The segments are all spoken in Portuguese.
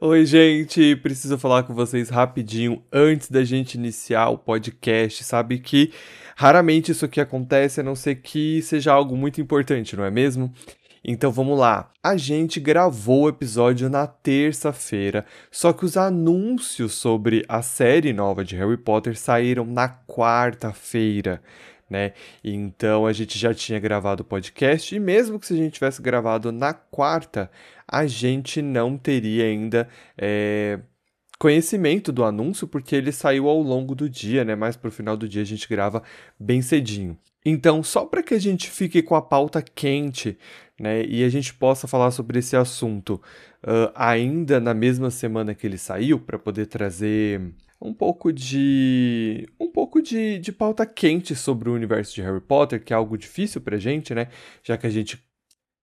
Oi, gente, preciso falar com vocês rapidinho antes da gente iniciar o podcast. Sabe que raramente isso aqui acontece, a não ser que seja algo muito importante, não é mesmo? Então vamos lá. A gente gravou o episódio na terça-feira, só que os anúncios sobre a série nova de Harry Potter saíram na quarta-feira né? Então a gente já tinha gravado o podcast e mesmo que se a gente tivesse gravado na quarta, a gente não teria ainda é, conhecimento do anúncio porque ele saiu ao longo do dia, né? Mas pro final do dia a gente grava bem cedinho. Então, só para que a gente fique com a pauta quente, né, e a gente possa falar sobre esse assunto uh, ainda na mesma semana que ele saiu, para poder trazer um pouco de um pouco de, de pauta quente sobre o universo de Harry Potter, que é algo difícil pra gente, né? Já que a gente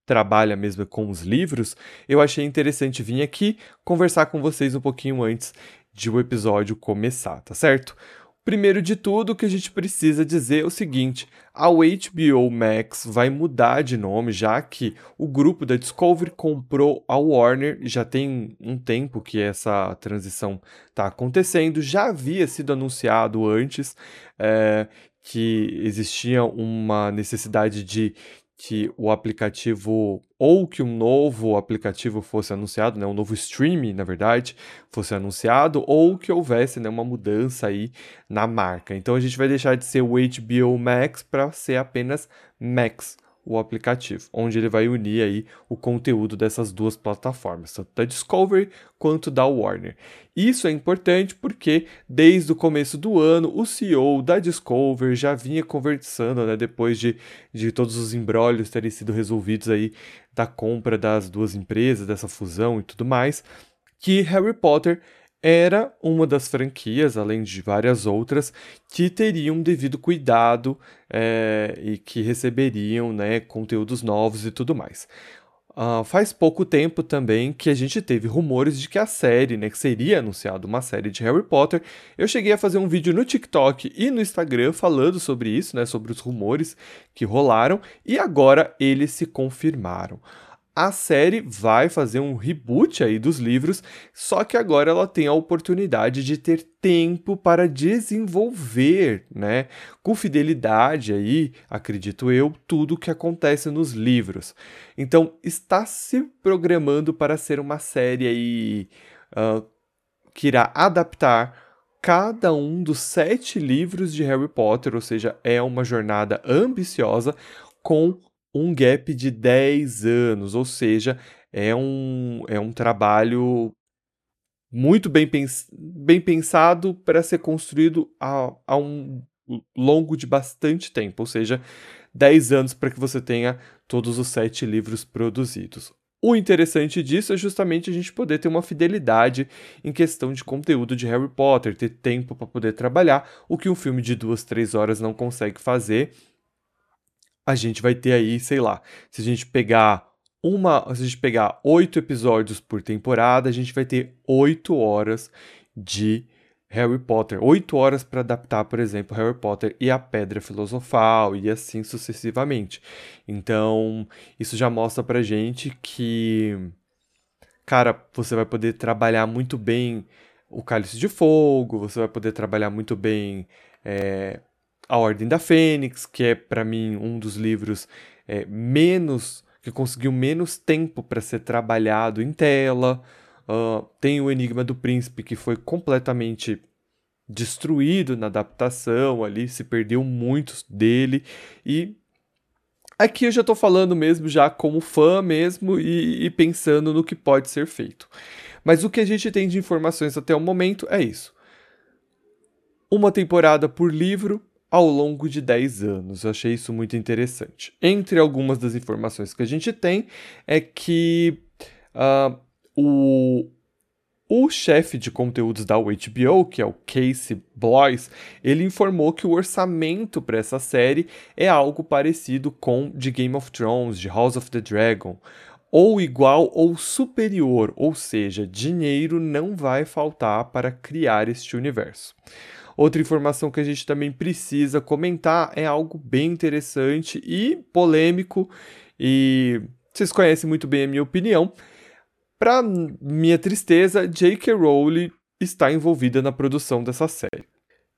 trabalha mesmo com os livros, eu achei interessante vir aqui conversar com vocês um pouquinho antes de o episódio começar, tá certo? Primeiro de tudo, o que a gente precisa dizer é o seguinte: a HBO Max vai mudar de nome, já que o grupo da Discovery comprou a Warner, já tem um tempo que essa transição está acontecendo. Já havia sido anunciado antes é, que existia uma necessidade de que o aplicativo ou que um novo aplicativo fosse anunciado, né, um novo streaming, na verdade, fosse anunciado, ou que houvesse né, uma mudança aí na marca. Então a gente vai deixar de ser o HBO Max para ser apenas Max, o aplicativo, onde ele vai unir aí o conteúdo dessas duas plataformas, tanto da Discovery quanto da Warner. Isso é importante porque desde o começo do ano o CEO da Discovery já vinha conversando, né, depois de, de todos os embrólios terem sido resolvidos aí da compra das duas empresas, dessa fusão e tudo mais, que Harry Potter era uma das franquias, além de várias outras, que teriam devido cuidado é, e que receberiam né, conteúdos novos e tudo mais. Uh, faz pouco tempo também que a gente teve rumores de que a série, né, que seria anunciada uma série de Harry Potter. Eu cheguei a fazer um vídeo no TikTok e no Instagram falando sobre isso, né, sobre os rumores que rolaram, e agora eles se confirmaram a série vai fazer um reboot aí dos livros, só que agora ela tem a oportunidade de ter tempo para desenvolver, né, com fidelidade aí, acredito eu, tudo o que acontece nos livros. Então, está se programando para ser uma série aí uh, que irá adaptar cada um dos sete livros de Harry Potter, ou seja, é uma jornada ambiciosa com um gap de 10 anos, ou seja, é um, é um trabalho muito bem, pens bem pensado para ser construído a, a um longo de bastante tempo, ou seja, 10 anos para que você tenha todos os sete livros produzidos. O interessante disso é justamente a gente poder ter uma fidelidade em questão de conteúdo de Harry Potter, ter tempo para poder trabalhar, o que um filme de duas, três horas não consegue fazer a gente vai ter aí, sei lá, se a gente pegar uma, se a gente pegar oito episódios por temporada, a gente vai ter oito horas de Harry Potter, oito horas para adaptar, por exemplo, Harry Potter e a Pedra Filosofal e assim sucessivamente. Então, isso já mostra pra gente que, cara, você vai poder trabalhar muito bem o Cálice de Fogo, você vai poder trabalhar muito bem é, a Ordem da Fênix, que é para mim um dos livros é, menos que conseguiu menos tempo para ser trabalhado em tela. Uh, tem o Enigma do Príncipe, que foi completamente destruído na adaptação ali, se perdeu muitos dele. E aqui eu já estou falando mesmo já como fã mesmo e, e pensando no que pode ser feito. Mas o que a gente tem de informações até o momento é isso. Uma temporada por livro, ao longo de 10 anos. Eu achei isso muito interessante. Entre algumas das informações que a gente tem é que uh, o, o chefe de conteúdos da HBO, que é o Casey Bloys, ele informou que o orçamento para essa série é algo parecido com de Game of Thrones, de House of the Dragon, ou igual ou superior, ou seja, dinheiro não vai faltar para criar este universo. Outra informação que a gente também precisa comentar é algo bem interessante e polêmico, e vocês conhecem muito bem a minha opinião. Para minha tristeza, J.K. Rowling está envolvida na produção dessa série.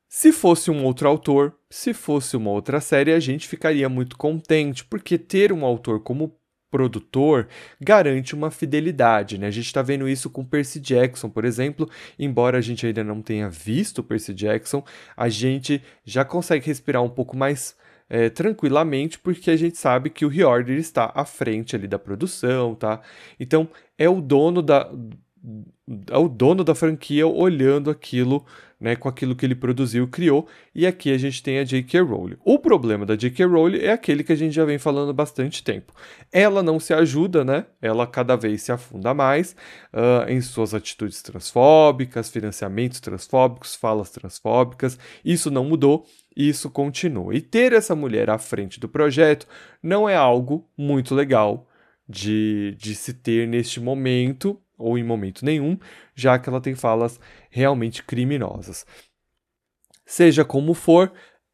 Se fosse um outro autor, se fosse uma outra série, a gente ficaria muito contente, porque ter um autor como produtor garante uma fidelidade, né? A gente está vendo isso com Percy Jackson, por exemplo, embora a gente ainda não tenha visto Percy Jackson, a gente já consegue respirar um pouco mais é, tranquilamente, porque a gente sabe que o Reorder está à frente ali da produção, tá? Então é o dono da o dono da franquia olhando aquilo, né, com aquilo que ele produziu, criou, e aqui a gente tem a J.K. Rowling. O problema da J.K. Rowling é aquele que a gente já vem falando há bastante tempo. Ela não se ajuda, né? Ela cada vez se afunda mais uh, em suas atitudes transfóbicas, financiamentos transfóbicos, falas transfóbicas. Isso não mudou, isso continua. E ter essa mulher à frente do projeto não é algo muito legal de, de se ter neste momento, ou em momento nenhum, já que ela tem falas realmente criminosas. Seja como for,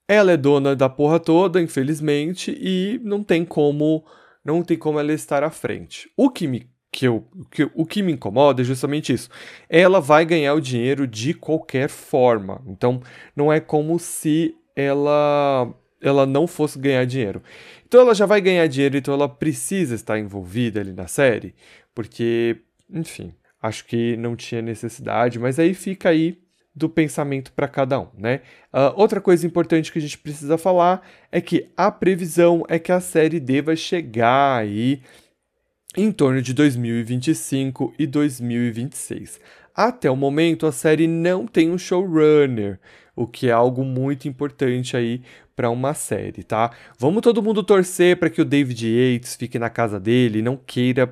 ela é dona da porra toda, infelizmente, e não tem como não tem como ela estar à frente. O que me que eu, que, o que me incomoda é justamente isso. Ela vai ganhar o dinheiro de qualquer forma. Então, não é como se ela ela não fosse ganhar dinheiro. Então ela já vai ganhar dinheiro, então ela precisa estar envolvida ali na série, porque enfim, acho que não tinha necessidade, mas aí fica aí do pensamento para cada um, né? Uh, outra coisa importante que a gente precisa falar é que a previsão é que a série deva chegar aí em torno de 2025 e 2026. Até o momento, a série não tem um showrunner, o que é algo muito importante aí para uma série, tá? Vamos todo mundo torcer para que o David Yates fique na casa dele, não queira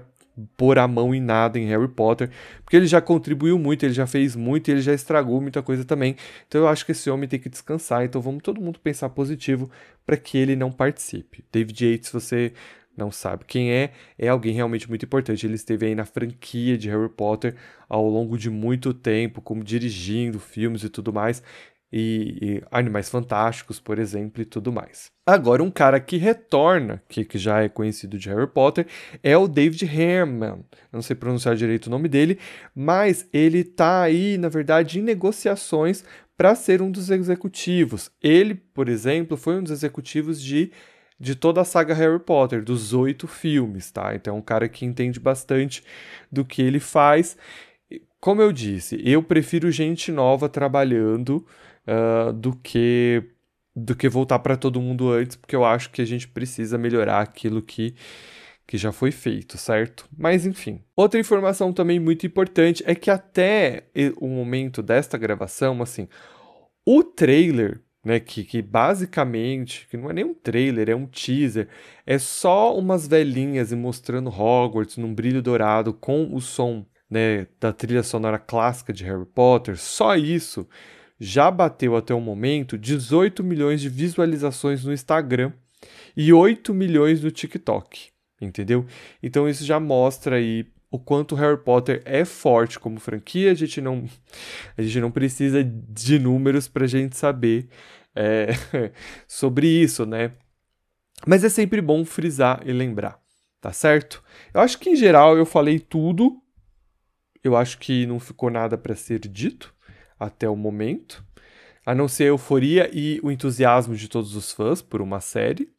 pôr a mão em nada em Harry Potter, porque ele já contribuiu muito, ele já fez muito, ele já estragou muita coisa também. Então eu acho que esse homem tem que descansar. Então vamos todo mundo pensar positivo para que ele não participe. David Yates, você não sabe quem é, é alguém realmente muito importante. Ele esteve aí na franquia de Harry Potter ao longo de muito tempo, como dirigindo filmes e tudo mais e, e, Animais Fantásticos, por exemplo, e tudo mais. Agora, um cara que retorna, que, que já é conhecido de Harry Potter, é o David Herman. Não sei pronunciar direito o nome dele, mas ele está aí, na verdade, em negociações para ser um dos executivos. Ele, por exemplo, foi um dos executivos de de toda a saga Harry Potter, dos oito filmes, tá? Então é um cara que entende bastante do que ele faz. Como eu disse, eu prefiro gente nova trabalhando uh, do que do que voltar para todo mundo antes, porque eu acho que a gente precisa melhorar aquilo que que já foi feito, certo? Mas enfim. Outra informação também muito importante é que até o momento desta gravação, assim, o trailer, né, que, que basicamente, que não é nem um trailer, é um teaser, é só umas velhinhas mostrando Hogwarts num brilho dourado com o som, né, da trilha sonora clássica de Harry Potter, só isso já bateu até o momento 18 milhões de visualizações no Instagram e 8 milhões no TikTok, entendeu? Então isso já mostra aí o quanto Harry Potter é forte como franquia, a gente não, a gente não precisa de números para a gente saber é, sobre isso, né? Mas é sempre bom frisar e lembrar, tá certo? Eu acho que em geral eu falei tudo, eu acho que não ficou nada para ser dito até o momento, a não ser a euforia e o entusiasmo de todos os fãs por uma série.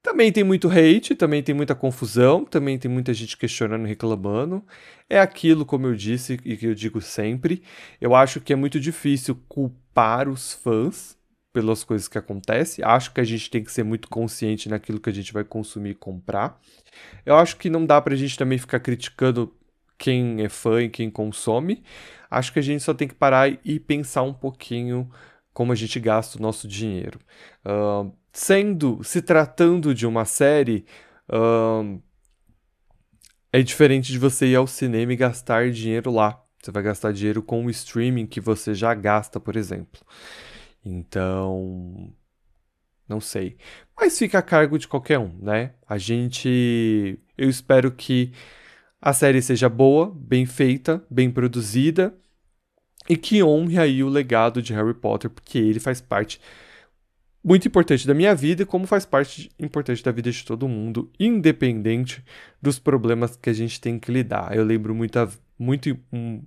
Também tem muito hate, também tem muita confusão, também tem muita gente questionando e reclamando. É aquilo, como eu disse e que eu digo sempre, eu acho que é muito difícil culpar os fãs pelas coisas que acontecem. Acho que a gente tem que ser muito consciente naquilo que a gente vai consumir e comprar. Eu acho que não dá pra gente também ficar criticando quem é fã e quem consome. Acho que a gente só tem que parar e pensar um pouquinho como a gente gasta o nosso dinheiro. Uh, sendo, se tratando de uma série, uh, é diferente de você ir ao cinema e gastar dinheiro lá. Você vai gastar dinheiro com o streaming que você já gasta, por exemplo. Então, não sei. Mas fica a cargo de qualquer um, né? A gente. Eu espero que a série seja boa, bem feita, bem produzida. e que honre aí o legado de Harry Potter, porque ele faz parte muito importante da minha vida, como faz parte importante da vida de todo mundo, independente dos problemas que a gente tem que lidar. Eu lembro muita, muito, um,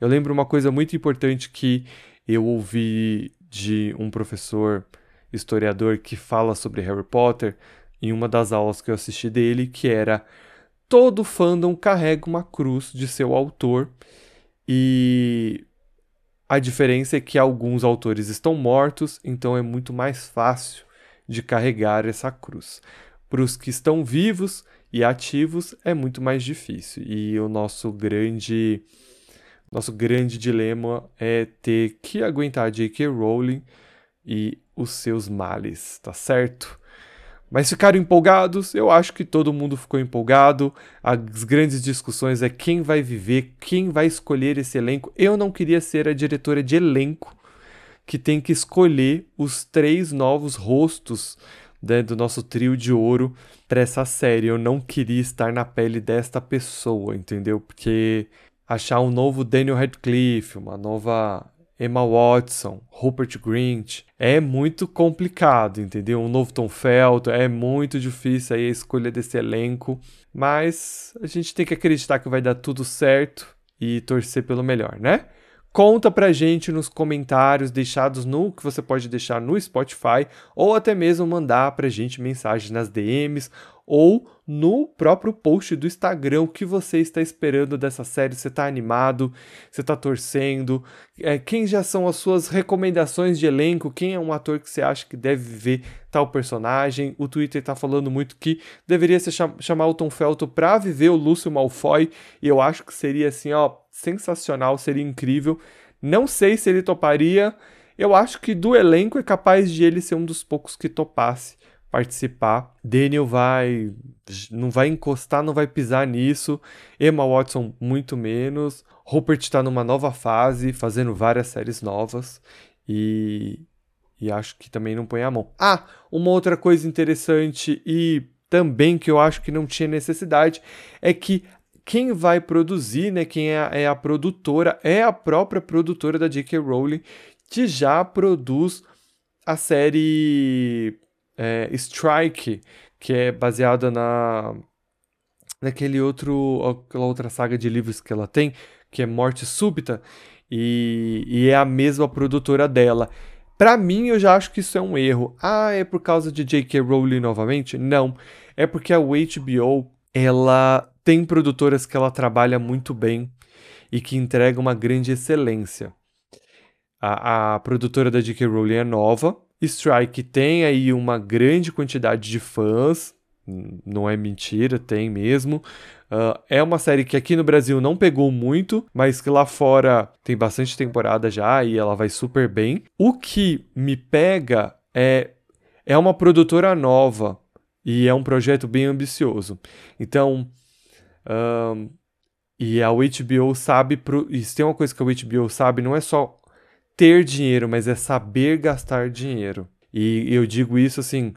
eu lembro uma coisa muito importante que eu ouvi de um professor historiador que fala sobre Harry Potter em uma das aulas que eu assisti dele, que era todo fandom carrega uma cruz de seu autor e a diferença é que alguns autores estão mortos, então é muito mais fácil de carregar essa cruz. Para os que estão vivos e ativos é muito mais difícil. E o nosso grande nosso grande dilema é ter que aguentar J.K. Rowling e os seus males, tá certo? Mas ficaram empolgados? Eu acho que todo mundo ficou empolgado. As grandes discussões é quem vai viver, quem vai escolher esse elenco. Eu não queria ser a diretora de elenco que tem que escolher os três novos rostos né, do nosso trio de ouro para essa série. Eu não queria estar na pele desta pessoa, entendeu? Porque achar um novo Daniel Radcliffe, uma nova Emma Watson, Rupert Grint. É muito complicado, entendeu? Um novo Tom Felton, é muito difícil aí a escolha desse elenco, mas a gente tem que acreditar que vai dar tudo certo e torcer pelo melhor, né? Conta pra gente nos comentários deixados no que você pode deixar no Spotify ou até mesmo mandar pra gente mensagem nas DMs ou no próprio post do Instagram o que você está esperando dessa série. Você está animado? Você está torcendo? É, quem já são as suas recomendações de elenco? Quem é um ator que você acha que deve viver tal personagem? O Twitter está falando muito que deveria se cham chamar o Tom Felton para viver o Lúcio Malfoy. E eu acho que seria assim, ó, sensacional, seria incrível. Não sei se ele toparia. Eu acho que do elenco é capaz de ele ser um dos poucos que topasse participar. Daniel vai não vai encostar, não vai pisar nisso. Emma Watson muito menos. Rupert está numa nova fase, fazendo várias séries novas e e acho que também não põe a mão. Ah, uma outra coisa interessante e também que eu acho que não tinha necessidade é que quem vai produzir, né, quem é a, é a produtora, é a própria produtora da J.K. Rowling, que já produz a série é, Strike, que é baseada na naquele outro aquela outra saga de livros que ela tem, que é Morte Súbita, e, e é a mesma produtora dela. Para mim, eu já acho que isso é um erro. Ah, é por causa de J.K. Rowling novamente? Não. É porque a HBO, ela tem produtoras que ela trabalha muito bem e que entrega uma grande excelência. A, a produtora da J.K. Rowling é nova, Strike tem aí uma grande quantidade de fãs, não é mentira, tem mesmo. Uh, é uma série que aqui no Brasil não pegou muito, mas que lá fora tem bastante temporada já e ela vai super bem. O que me pega é, é uma produtora nova e é um projeto bem ambicioso. Então, um, e a HBO sabe. Pro, e se tem uma coisa que a HBO sabe, não é só ter dinheiro, mas é saber gastar dinheiro. E eu digo isso assim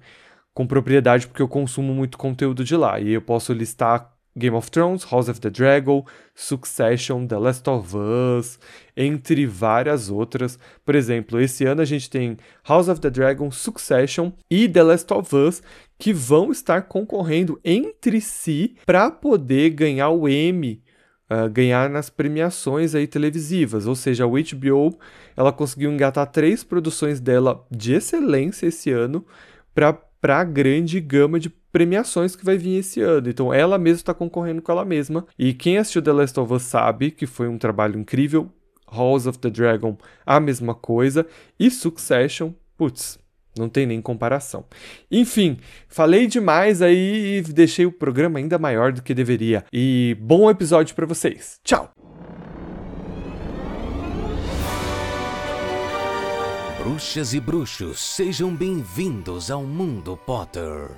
com propriedade porque eu consumo muito conteúdo de lá. E eu posso listar Game of Thrones, House of the Dragon, Succession, The Last of Us, entre várias outras. Por exemplo, esse ano a gente tem House of the Dragon, Succession e The Last of Us que vão estar concorrendo entre si para poder ganhar o Emmy uh, ganhar nas premiações aí televisivas, ou seja, a HBO ela conseguiu engatar três produções dela de excelência esse ano para a grande gama de premiações que vai vir esse ano. Então ela mesma está concorrendo com ela mesma. E quem assistiu The Last of Us sabe que foi um trabalho incrível. House of the Dragon, a mesma coisa. E Succession, putz, não tem nem comparação. Enfim, falei demais aí e deixei o programa ainda maior do que deveria. E bom episódio para vocês. Tchau. Bruxas e bruxos, sejam bem-vindos ao mundo Potter.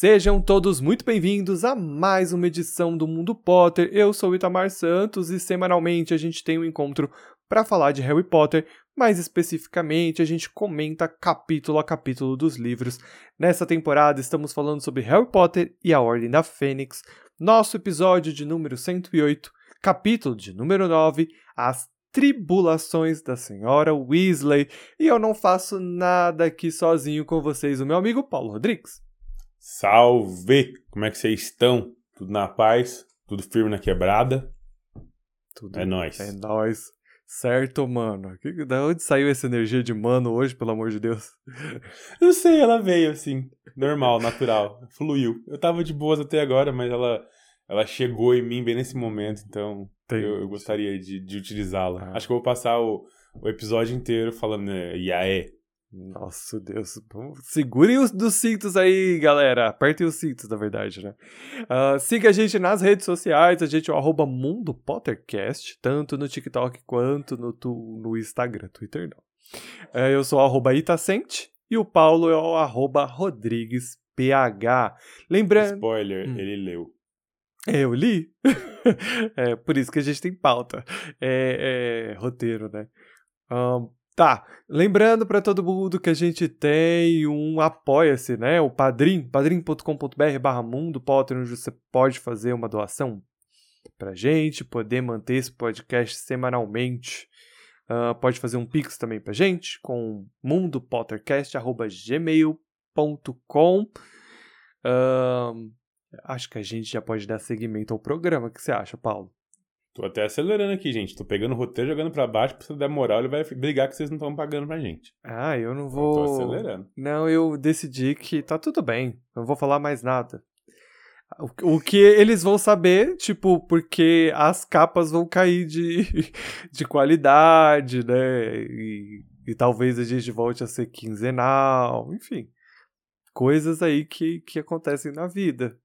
Sejam todos muito bem-vindos a mais uma edição do Mundo Potter. Eu sou Itamar Santos e semanalmente a gente tem um encontro para falar de Harry Potter, mais especificamente a gente comenta capítulo a capítulo dos livros. Nessa temporada estamos falando sobre Harry Potter e a Ordem da Fênix, Nosso episódio de número 108, capítulo de número 9, As Tribulações da Senhora Weasley. E eu não faço nada aqui sozinho com vocês, o meu amigo Paulo Rodrigues. Salve! Como é que vocês estão? Tudo na paz? Tudo firme na quebrada? Tudo É nóis. É nóis. Certo, mano. Que- Da onde saiu essa energia de mano hoje, pelo amor de Deus? Não sei, ela veio assim, normal, natural, fluiu. Eu tava de boas até agora, mas ela, ela chegou em mim bem nesse momento, então eu, eu gostaria de, de utilizá-la. Ah. Acho que eu vou passar o, o episódio inteiro falando né, Iaé. Nossa, Deus. Segurem os dos cintos aí, galera. Apertem os cintos, na verdade, né? Ah, siga a gente nas redes sociais. A gente é o arroba Mundo Pottercast, tanto no TikTok quanto no, tu- no Instagram. Twitter não. Eh, eu sou o arroba Itacente e o Paulo é o arroba RodriguesPH. Lembrando... Spoiler, Hum. ele leu. É, eu li. é por isso que a gente tem pauta. É, é roteiro, né? Ahn, tá. Lembrando pra todo mundo que a gente tem um Apoia-se, né? O Padrim, padrim.com.br barra Mundo Potter, onde você pode fazer uma doação pra gente, poder manter esse podcast semanalmente. Ah, pode fazer um pix também pra gente com mundopottercast.gmail.com Ahn, Acho que a gente já pode dar seguimento ao programa. O que você acha, Paulo? Tô até acelerando aqui, gente. Tô pegando o roteiro, jogando pra baixo, pra você dar moral, ele vai brigar que vocês não estão pagando pra gente. Ah, eu não Eu vou. Tô acelerando. Não, eu decidi que tá tudo bem. Não vou falar mais nada. O, o que eles vão saber, tipo, porque as capas vão cair de, de qualidade, né? E, e talvez a gente volte a ser quinzenal, enfim. Coisas aí que, que acontecem na vida.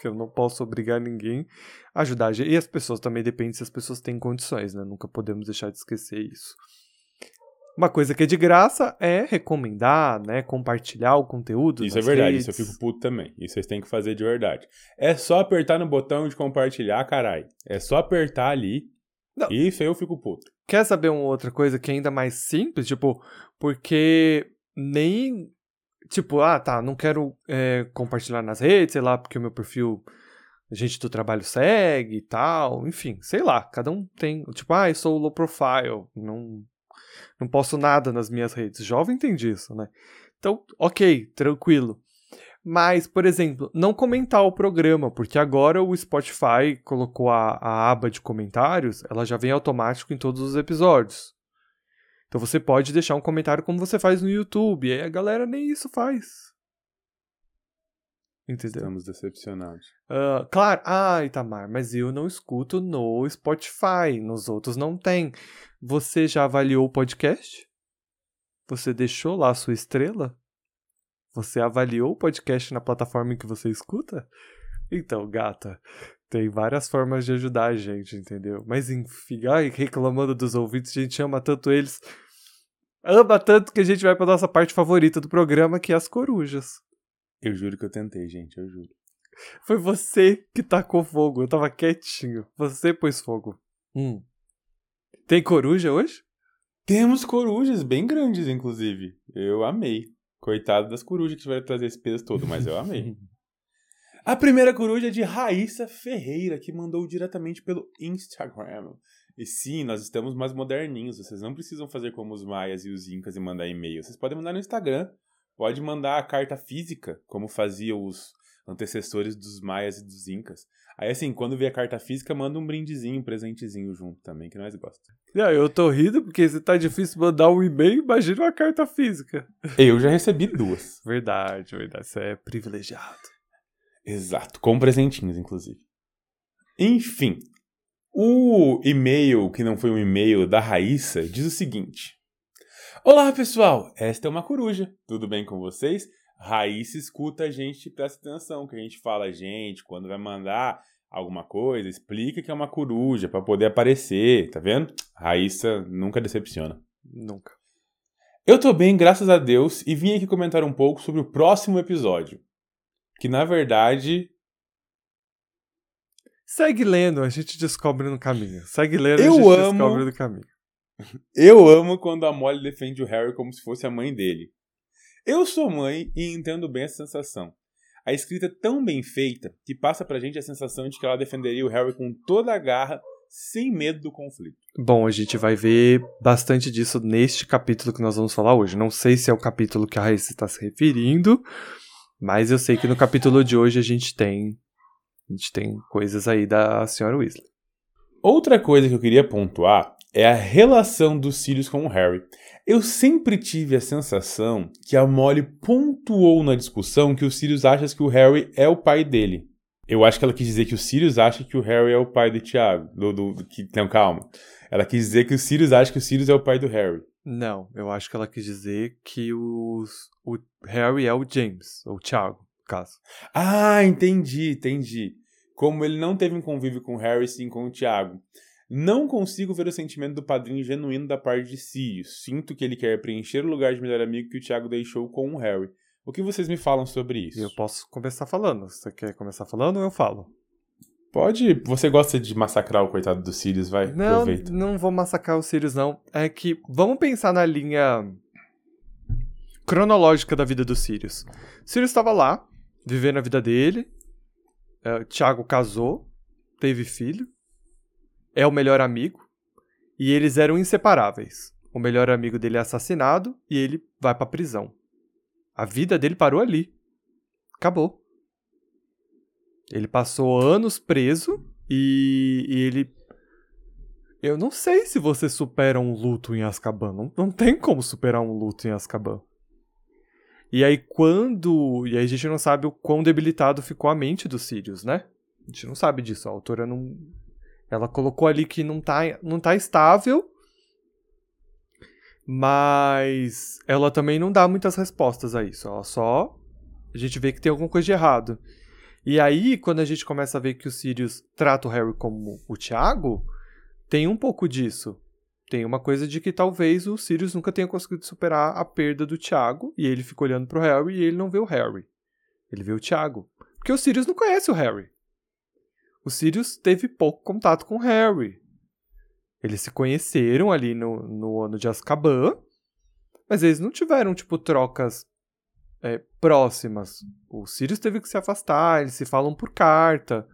Que eu não posso obrigar ninguém a ajudar. E as pessoas também depende se as pessoas têm condições, né? Nunca podemos deixar de esquecer isso. Uma coisa que é de graça é recomendar, né? Compartilhar o conteúdo. Isso é verdade, redes. isso eu fico puto também. Isso vocês têm que fazer de verdade. É só apertar no botão de compartilhar, carai. É só apertar ali. Não. Isso aí eu fico puto. Quer saber uma outra coisa que é ainda mais simples? Tipo, porque nem. Tipo, ah, tá, não quero é, compartilhar nas redes, sei lá, porque o meu perfil. A gente do trabalho segue e tal. Enfim, sei lá, cada um tem. Tipo, ah, eu sou low profile. Não, não posto nada nas minhas redes. Jovem tem disso, né? Então, ok, tranquilo. Mas, por exemplo, não comentar o programa, porque agora o Spotify colocou a, a aba de comentários, ela já vem automático em todos os episódios. Então você pode deixar um comentário como você faz no YouTube, e aí a galera nem isso faz. Entendeu? Estamos decepcionados. Ah, claro, ah, Itamar, mas eu não escuto no Spotify, nos outros não tem. Você já avaliou o podcast? Você deixou lá a sua estrela? Você avaliou o podcast na plataforma em que você escuta? Então, gata, tem várias formas de ajudar a gente, entendeu? Mas enfim, ai, reclamando dos ouvintes, a gente ama tanto eles. Ama tanto que a gente vai pra nossa parte favorita do programa, que é as corujas. Eu juro que eu tentei, gente, eu juro. Foi você que tacou fogo. Eu tava quietinho. Você pôs fogo. Hum. Tem coruja hoje? Temos corujas bem grandes, inclusive. Eu amei. Coitado das corujas que tiveram trazer esse peso todo, mas eu amei. A primeira coruja é de Raíssa Ferreira, que mandou diretamente pelo Instagram. E sim, nós estamos mais moderninhos. Vocês não precisam fazer como os maias e os incas e mandar e-mail. Vocês podem mandar no Instagram. Pode mandar a carta física, como faziam os antecessores dos maias e dos incas. Aí, assim, quando vê a carta física, manda um brindezinho, um presentezinho junto também, que nós gostamos. Não, eu tô rindo porque se tá difícil mandar um e-mail, imagina uma carta física. Eu já recebi duas. Verdade, verdade. Você é privilegiado. Exato, com presentinhos, inclusive. Enfim, o e-mail, que não foi um e-mail da Raíssa, diz o seguinte: Olá, pessoal, esta é uma coruja, tudo bem com vocês? Raíssa escuta a gente presta atenção, que a gente fala, gente, quando vai mandar alguma coisa, explica que é uma coruja para poder aparecer, tá vendo? Raíssa nunca decepciona. Nunca. Eu tô bem, graças a Deus, e vim aqui comentar um pouco sobre o próximo episódio. Que na verdade Segue lendo, a gente descobre no caminho. Segue lendo, Eu a gente amo- descobre no caminho. Eu amo quando a Molly defende o Harry como se fosse a mãe dele. Eu sou mãe e entendo bem essa sensação. A escrita é tão bem feita que passa pra gente a sensação de que ela defenderia o Harry com toda a garra, sem medo do conflito. Bom, a gente vai ver bastante disso neste capítulo que nós vamos falar hoje. Não sei se é o capítulo que a Raíssa está se referindo, mas eu sei que no capítulo de hoje a gente tem a gente tem coisas aí da senhora Weasley. Outra coisa que eu queria pontuar é a relação dos Sirius com o Harry. Eu sempre tive a sensação que a Molly pontuou na discussão que o Sirius acha que o Harry é o pai dele. Eu acho que ela quis dizer que o Sirius acha que o Harry é o pai do Tiago. Do, do, do, que, não, calma. Ela quis dizer que o Sirius acha que o Sirius é o pai do Harry. Não, eu acho que ela quis dizer que os, o Harry é o James, ou o Tiago, caso. Ah, entendi, entendi. Como ele não teve um convívio com o Harry, sim com o Tiago. Não consigo ver o sentimento do padrinho genuíno da parte de Sirius. Sinto que ele quer preencher o lugar de melhor amigo que o Tiago deixou com o Harry. O que vocês me falam sobre isso? Eu posso começar falando. Você quer começar falando ou eu falo? Pode. Você gosta de massacrar o coitado do Sirius, vai? Não, Aproveita. não vou massacrar o Sirius, não. É que vamos pensar na linha cronológica da vida do Sirius. Sirius estava lá, vivendo a vida dele. É, Tiago casou, teve filho. É o melhor amigo. E eles eram inseparáveis. O melhor amigo dele é assassinado e ele vai pra prisão. A vida dele parou ali. Acabou. Ele passou anos preso e, e ele. Eu não sei se você supera um luto em Azkaban. Não, não tem como superar um luto em Azkaban. E aí quando. E aí a gente não sabe o quão debilitado ficou a mente dos Sirius, né? A gente não sabe disso. A autora não. Ela colocou ali que não tá, não tá estável. Mas ela também não dá muitas respostas a isso. Ela só. A gente vê que tem alguma coisa de errado. E aí, quando a gente começa a ver que o Sirius trata o Harry como o Thiago, tem um pouco disso. Tem uma coisa de que talvez o Sirius nunca tenha conseguido superar a perda do Thiago, e ele fica olhando pro Harry e ele não vê o Harry. Ele vê o Thiago. Porque o Sirius não conhece o Harry. O Sirius teve pouco contato com o Harry. Eles se conheceram ali no, no ano de Azkaban, mas eles não tiveram, tipo, trocas é, próximas. O Sirius teve que se afastar, eles se falam por carta.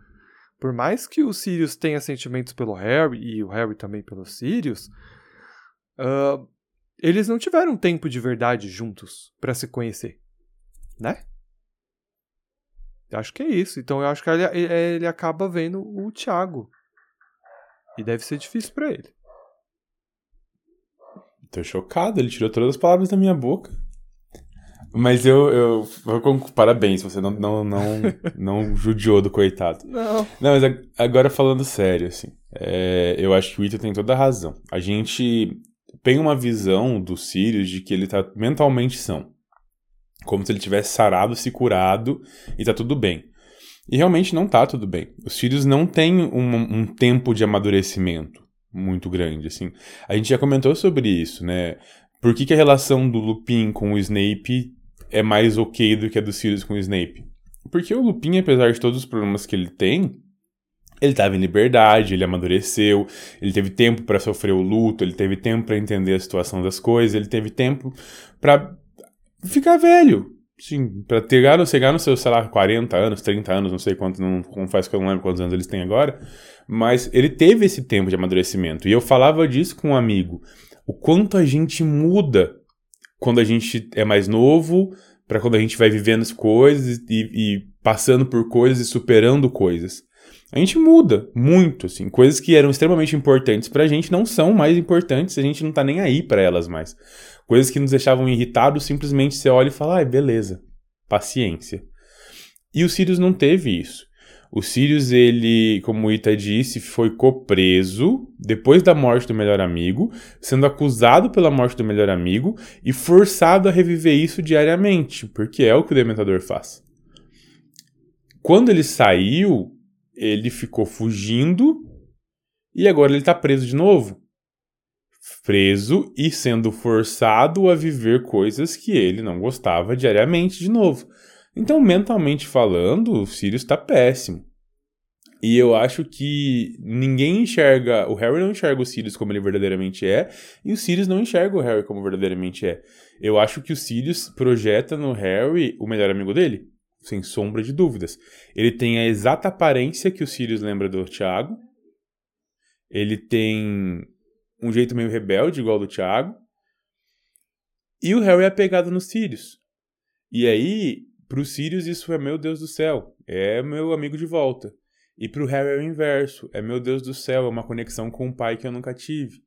Por mais que o Sirius tenha sentimentos pelo Harry, e o Harry também pelo Sirius, uh, eles não tiveram tempo de verdade juntos para se conhecer. Né? Eu acho que é isso. Então eu acho que ele, ele acaba vendo o Thiago. E deve ser difícil para ele. Tô chocado, ele tirou todas as palavras da minha boca. Mas eu, eu, eu parabéns, você não, não, não, não judiou do coitado. Não. Não, mas agora falando sério, assim, é, eu acho que o Ito tem toda a razão. A gente tem uma visão do Sirius de que ele tá mentalmente são. Como se ele tivesse sarado, se curado e tá tudo bem. E realmente não tá tudo bem. Os Sirius não têm um, um tempo de amadurecimento muito grande, assim. A gente já comentou sobre isso, né? Por que, que a relação do Lupin com o Snape é mais ok do que a do Sirius com o Snape. Porque o Lupin, apesar de todos os problemas que ele tem, ele estava em liberdade, ele amadureceu, ele teve tempo para sofrer o luto, ele teve tempo para entender a situação das coisas, ele teve tempo para ficar velho. Sim, para chegar, chegar nos seus, sei lá, 40 anos, 30 anos, não sei quanto, não confesso que eu não lembro quantos anos eles têm agora, mas ele teve esse tempo de amadurecimento. E eu falava disso com um amigo, o quanto a gente muda quando a gente é mais novo, para quando a gente vai vivendo as coisas e, e, passando por coisas e superando coisas. A gente muda muito, assim. Coisas que eram extremamente importantes pra gente não são mais importantes, a gente não tá nem aí para elas mais. Coisas que nos deixavam irritados, simplesmente você olha e fala, ah, beleza, paciência. E o Sirius não teve isso. O Sirius, ele, como o Ita disse, foi copreso depois da morte do melhor amigo, sendo acusado pela morte do melhor amigo e forçado a reviver isso diariamente, porque é o que o Dementador faz. Quando ele saiu, ele ficou fugindo e agora ele está preso de novo. Preso e sendo forçado a viver coisas que ele não gostava diariamente de novo. Então, mentalmente falando, o Sirius está péssimo. E eu acho que ninguém enxerga. O Harry não enxerga o Sirius como ele verdadeiramente é, e o Sirius não enxerga o Harry como verdadeiramente é. Eu acho que o Sirius projeta no Harry o melhor amigo dele. sem sombra de dúvidas. Ele tem a exata aparência que o Sirius lembra do Thiago. Ele tem um jeito meio rebelde, igual do Thiago. E o Harry é apegado no Sirius. E aí, pro Sirius, isso é meu Deus do céu, é meu amigo de volta. E pro Harry é o inverso, é meu Deus do céu, é uma conexão com um pai que eu nunca tive.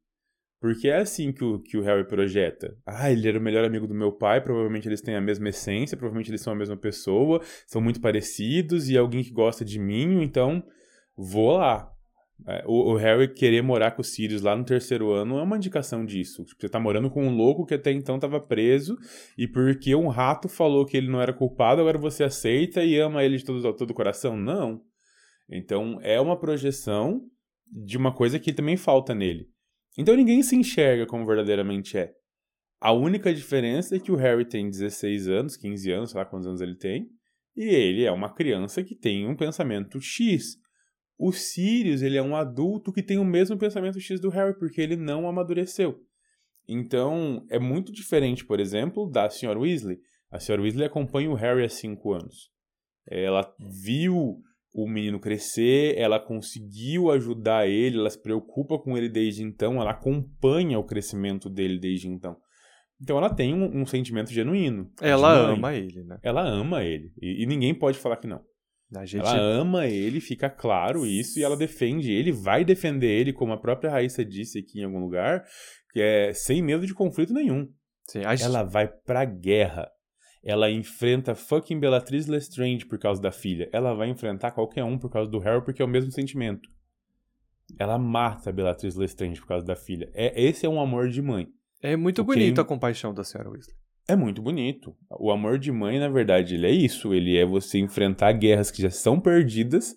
Porque é assim que o, que o Harry projeta. Ah, ele era o melhor amigo do meu pai, provavelmente eles têm a mesma essência, provavelmente eles são a mesma pessoa, são muito parecidos e é alguém que gosta de mim, então vou lá. É, o, o, Harry querer morar com o Sirius lá no terceiro ano é uma indicação disso. Tipo, você tá morando com um louco que até então tava preso, e porque um rato falou que ele não era culpado, agora você aceita e ama ele de todo, todo o coração? Não. Então é uma projeção de uma coisa que também falta nele. Então ninguém se enxerga como verdadeiramente é. A única diferença é que o Harry tem 16 anos, 15 anos, sei lá quantos anos ele tem, e ele é uma criança que tem um pensamento X. O Sirius, ele é um adulto que tem o mesmo pensamento X do Harry, porque ele não amadureceu. Então, é muito diferente, por exemplo, da Sra. Weasley. A Sra. Weasley acompanha o Harry há 5 anos. Ela viu o menino crescer, ela conseguiu ajudar ele, ela se preocupa com ele desde então, ela acompanha o crescimento dele desde então. Então ela tem um, um sentimento genuíno. Ela ama ele, né? Ela ama ele. E, e ninguém pode falar que não. Gente... Ela ama ele, fica claro isso, e ela defende ele, vai defender ele, como a própria Raíssa disse aqui em algum lugar, que é sem medo de conflito nenhum. Sim, Ela vai pra guerra. Ela enfrenta fucking Bellatrix Lestrange por causa da filha. Ela vai enfrentar qualquer um por causa do Harry, porque é o mesmo sentimento. Ela mata a Lestrange por causa da filha. É, esse é um amor de mãe. É muito bonito a compaixão da senhora Weasley. É muito bonito. O amor de mãe, na verdade, ele é isso. Ele é você enfrentar guerras que já são perdidas,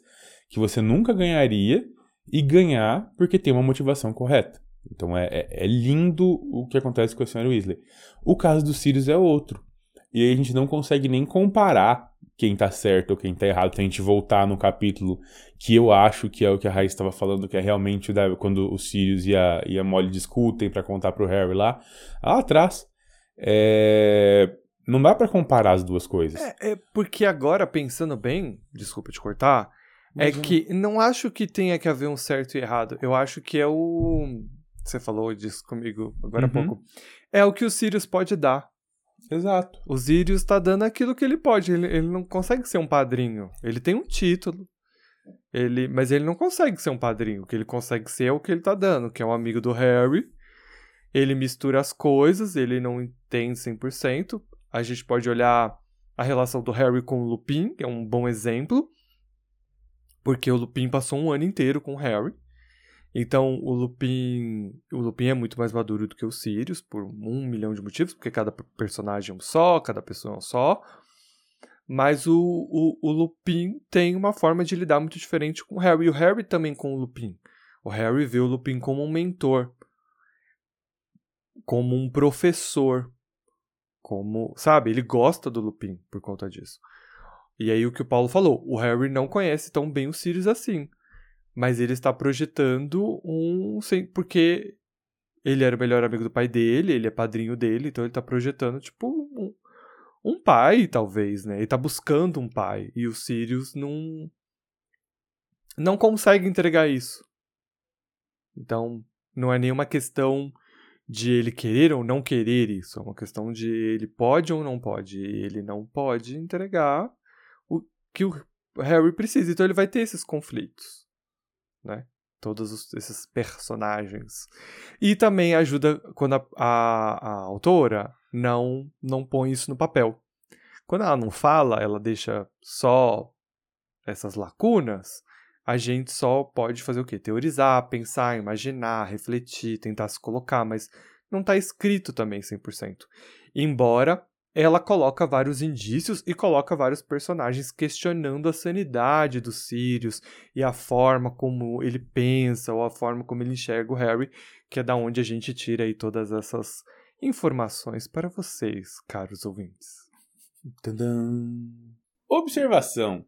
que você nunca ganharia, e ganhar porque tem uma motivação correta. Então é, é, é lindo o que acontece com a senhora Weasley. O caso do Sirius é outro. E aí a gente não consegue nem comparar quem tá certo ou quem tá errado. A gente voltar no capítulo que eu acho que é o que a Raiz estava falando, que é realmente quando o Sirius e a, e a Molly discutem para contar pro Harry lá, lá atrás. É... Não dá para comparar as duas coisas. É, é, porque agora, pensando bem, desculpa te cortar, é Mas, é que não acho que tenha que haver um certo e errado. Eu acho que é o. Você falou disso comigo agora uhum. há pouco. É o que o Sirius pode dar. Exato. O Sirius tá dando aquilo que ele pode. Ele, ele não consegue ser um padrinho. Ele tem um título. Ele, mas ele não consegue ser um padrinho. O que ele consegue ser é o que ele tá dando, que é um amigo do Harry. Ele mistura as coisas, ele não entende 100%. A gente pode olhar a relação do Harry com o Lupin, que é um bom exemplo. Porque o Lupin passou um ano inteiro com o Harry. Então, o Lupin, o Lupin é muito mais maduro do que o Sirius, por um milhão de motivos, porque cada personagem é um só, cada pessoa é um só. Mas o, o, o Lupin tem uma forma de lidar muito diferente com o Harry. E o Harry também com o Lupin. O Harry vê o Lupin como um mentor, como um professor, como, sabe, ele gosta do Lupin por conta disso. E aí o que o Paulo falou, o Harry não conhece tão bem o Sirius assim. Mas ele está projetando um. Porque ele era o melhor amigo do pai dele, ele é padrinho dele, então ele está projetando, tipo, um, um pai, talvez, né? Ele está buscando um pai. E o Sirius não. Não consegue entregar isso. Então, não é nenhuma questão de ele querer ou não querer isso. É uma questão de ele pode ou não pode. Ele não pode entregar o que o Harry precisa. Então ele vai ter esses conflitos né? Todos os, esses personagens. E também ajuda quando a, a, a autora não, não põe isso no papel. Quando ela não fala, ela deixa só essas lacunas, a gente só pode fazer o quê? Teorizar, pensar, imaginar, refletir, tentar se colocar, mas não está escrito também 100%. Embora ela coloca vários indícios e coloca vários personagens questionando a sanidade do Sirius e a forma como ele pensa ou a forma como ele enxerga o Harry, que é da onde a gente tira aí todas essas informações para vocês, caros ouvintes. Tadã. Observação.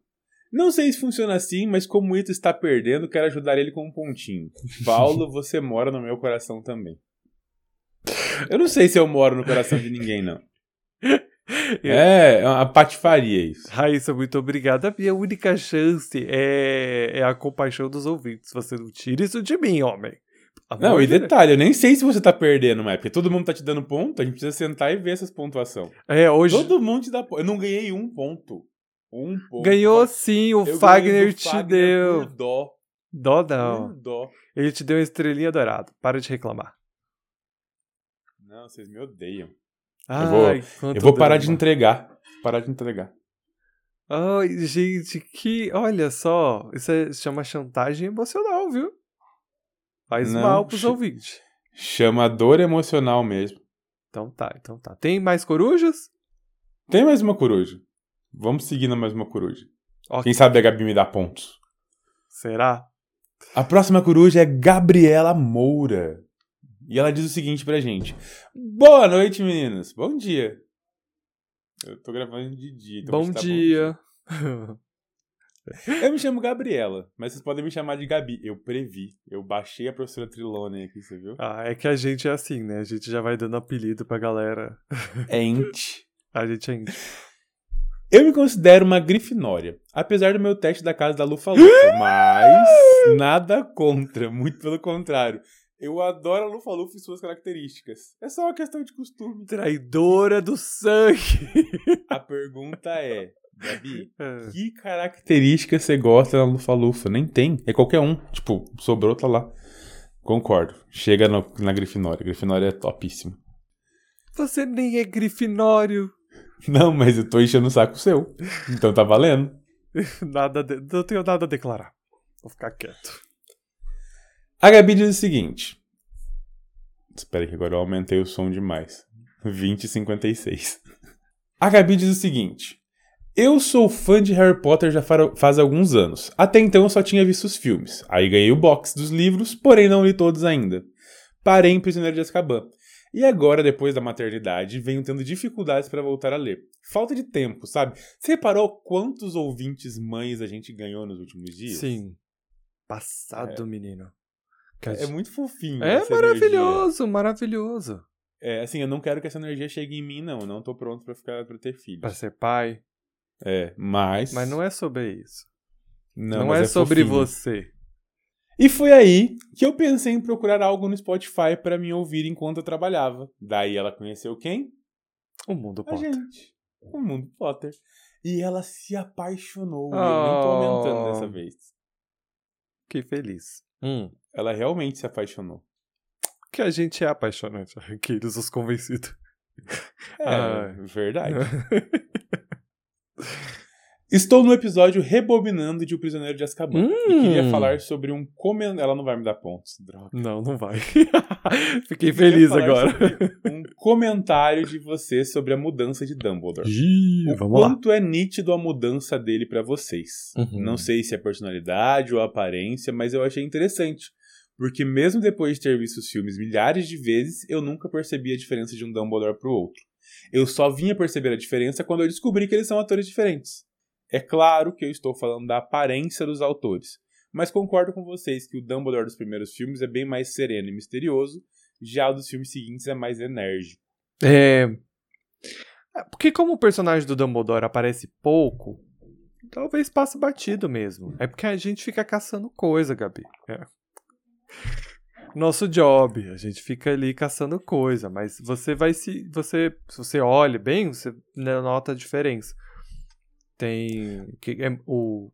Não sei se funciona assim, mas como o Ito está perdendo, quero ajudar ele com um pontinho. Paulo, você mora no meu coração também. Eu não sei se eu moro no coração de ninguém, não. É, é uma patifaria isso. Raíssa, muito obrigada. A minha única chance é, é a compaixão dos ouvintes. Você não tira isso de mim, homem. Não, Amor e de Deus. detalhe, eu nem sei se você tá perdendo, mas porque todo mundo tá te dando ponto, a gente precisa sentar e ver essas pontuações. É, hoje Todo mundo te dá ponto. Eu não ganhei um ponto. Um ponto. ganhou sim, o Eu Fagner te Fagner deu. Por dó. Dó não. Por dó. Ele te deu uma estrelinha dourada. Para de reclamar. Não, vocês me odeiam. Ai, vou- quanto Eu vou parar de entregar. Parar de entregar. Ai, gente, que. Olha só. Isso é- chama chantagem emocional, viu? Faz Não, mal pros che- ouvintes. Chama dor emocional mesmo. Então tá, então tá. Tem mais corujas? Tem mais uma coruja. Vamos seguir na mais uma coruja. Ok. Quem sabe a Gabi me dá pontos. Será? A próxima coruja é Gabriela Moura. E ela diz o seguinte pra gente: Boa noite, meninas. Bom dia. Eu tô gravando de dia. Então bom tá dia. Eu me chamo Gabriela, mas vocês podem me chamar de Gabi. Eu previ. Eu baixei a professora Trilone aqui, você viu? ah, é que a gente é assim, né? A gente já vai dando apelido pra galera. É int. A gente é íntimo. Eu me considero uma grifinória, apesar do meu teste da casa da Lufa Lufa, mas nada contra, muito pelo contrário. Eu adoro a Lufa Lufa e suas características. É só uma questão de costume. Traidora do sangue. A pergunta é, Gabi, É. que características você gosta na Lufa Lufa? Nem tem, é qualquer um. Tipo, sobrou, tá lá. Concordo. Chega no- na Grifinória. Grifinória é topíssimo. Você nem é grifinório. Não, mas eu tô enchendo o saco seu. Então tá valendo. Nada de- Não tenho nada a declarar. Vou ficar quieto. A Gabi diz o seguinte. Espera que agora eu aumentei o som demais. 20 e 56. A Gabi diz o seguinte. Eu sou fã de Harry Potter já fa- faz alguns anos. Até então eu só tinha visto os filmes. Aí ganhei o box dos livros, porém não li todos ainda. Parei em Prisioneiro de Azkaban. E agora, depois da maternidade, venho tendo dificuldades para voltar a ler. Falta de tempo, sabe? Você reparou quantos ouvintes mães a gente ganhou nos últimos dias? Sim. Passado, menino. Que a É gente- muito fofinho. É essa energia. maravilhoso, maravilhoso. É, assim, eu não quero que essa energia chegue em mim, não. Eu não tô pronto pra ficar para ter filhos. Pra ser pai. É, mas. Mas não é sobre isso. Não, Não, mas é, sobre fofinho. você. E foi aí que eu pensei em procurar algo no Spotify pra me ouvir enquanto eu trabalhava. Daí ela conheceu quem? O mundo A Potter. gente. O mundo Potter. E ela se apaixonou. E eu nem Oh. tô aumentando dessa vez. Que feliz. Hum. Ela realmente se apaixonou. Que a gente é apaixonante. Aqueles os convencidos. É, Ah. verdade. Estou no episódio Rebobinando de O Prisioneiro de Azkaban. Hum. E queria falar sobre um comentário. Ela não vai me dar pontos, droga. Não, não vai. Fiquei feliz agora. Um comentário de você sobre a mudança de Dumbledore. Ih, O vamos lá. quanto é nítido a mudança dele pra vocês. Uhum. Não sei se é personalidade ou aparência, mas eu achei interessante. Porque mesmo depois de ter visto os filmes milhares de vezes, eu nunca percebi a diferença de um Dumbledore pro outro. Eu só vinha perceber a diferença quando eu descobri que eles são atores diferentes. É claro que eu estou falando da aparência dos autores, mas concordo com vocês que o Dumbledore dos primeiros filmes é bem mais sereno e misterioso, já o dos filmes seguintes é mais enérgico. É. é, Porque como o personagem do Dumbledore aparece pouco, talvez passe batido mesmo. É porque a gente fica caçando coisa, Gabi. É. Nosso job, a gente fica ali caçando coisa, mas você vai se. Você, se você olha bem, você nota a diferença. Tem. Que é, o,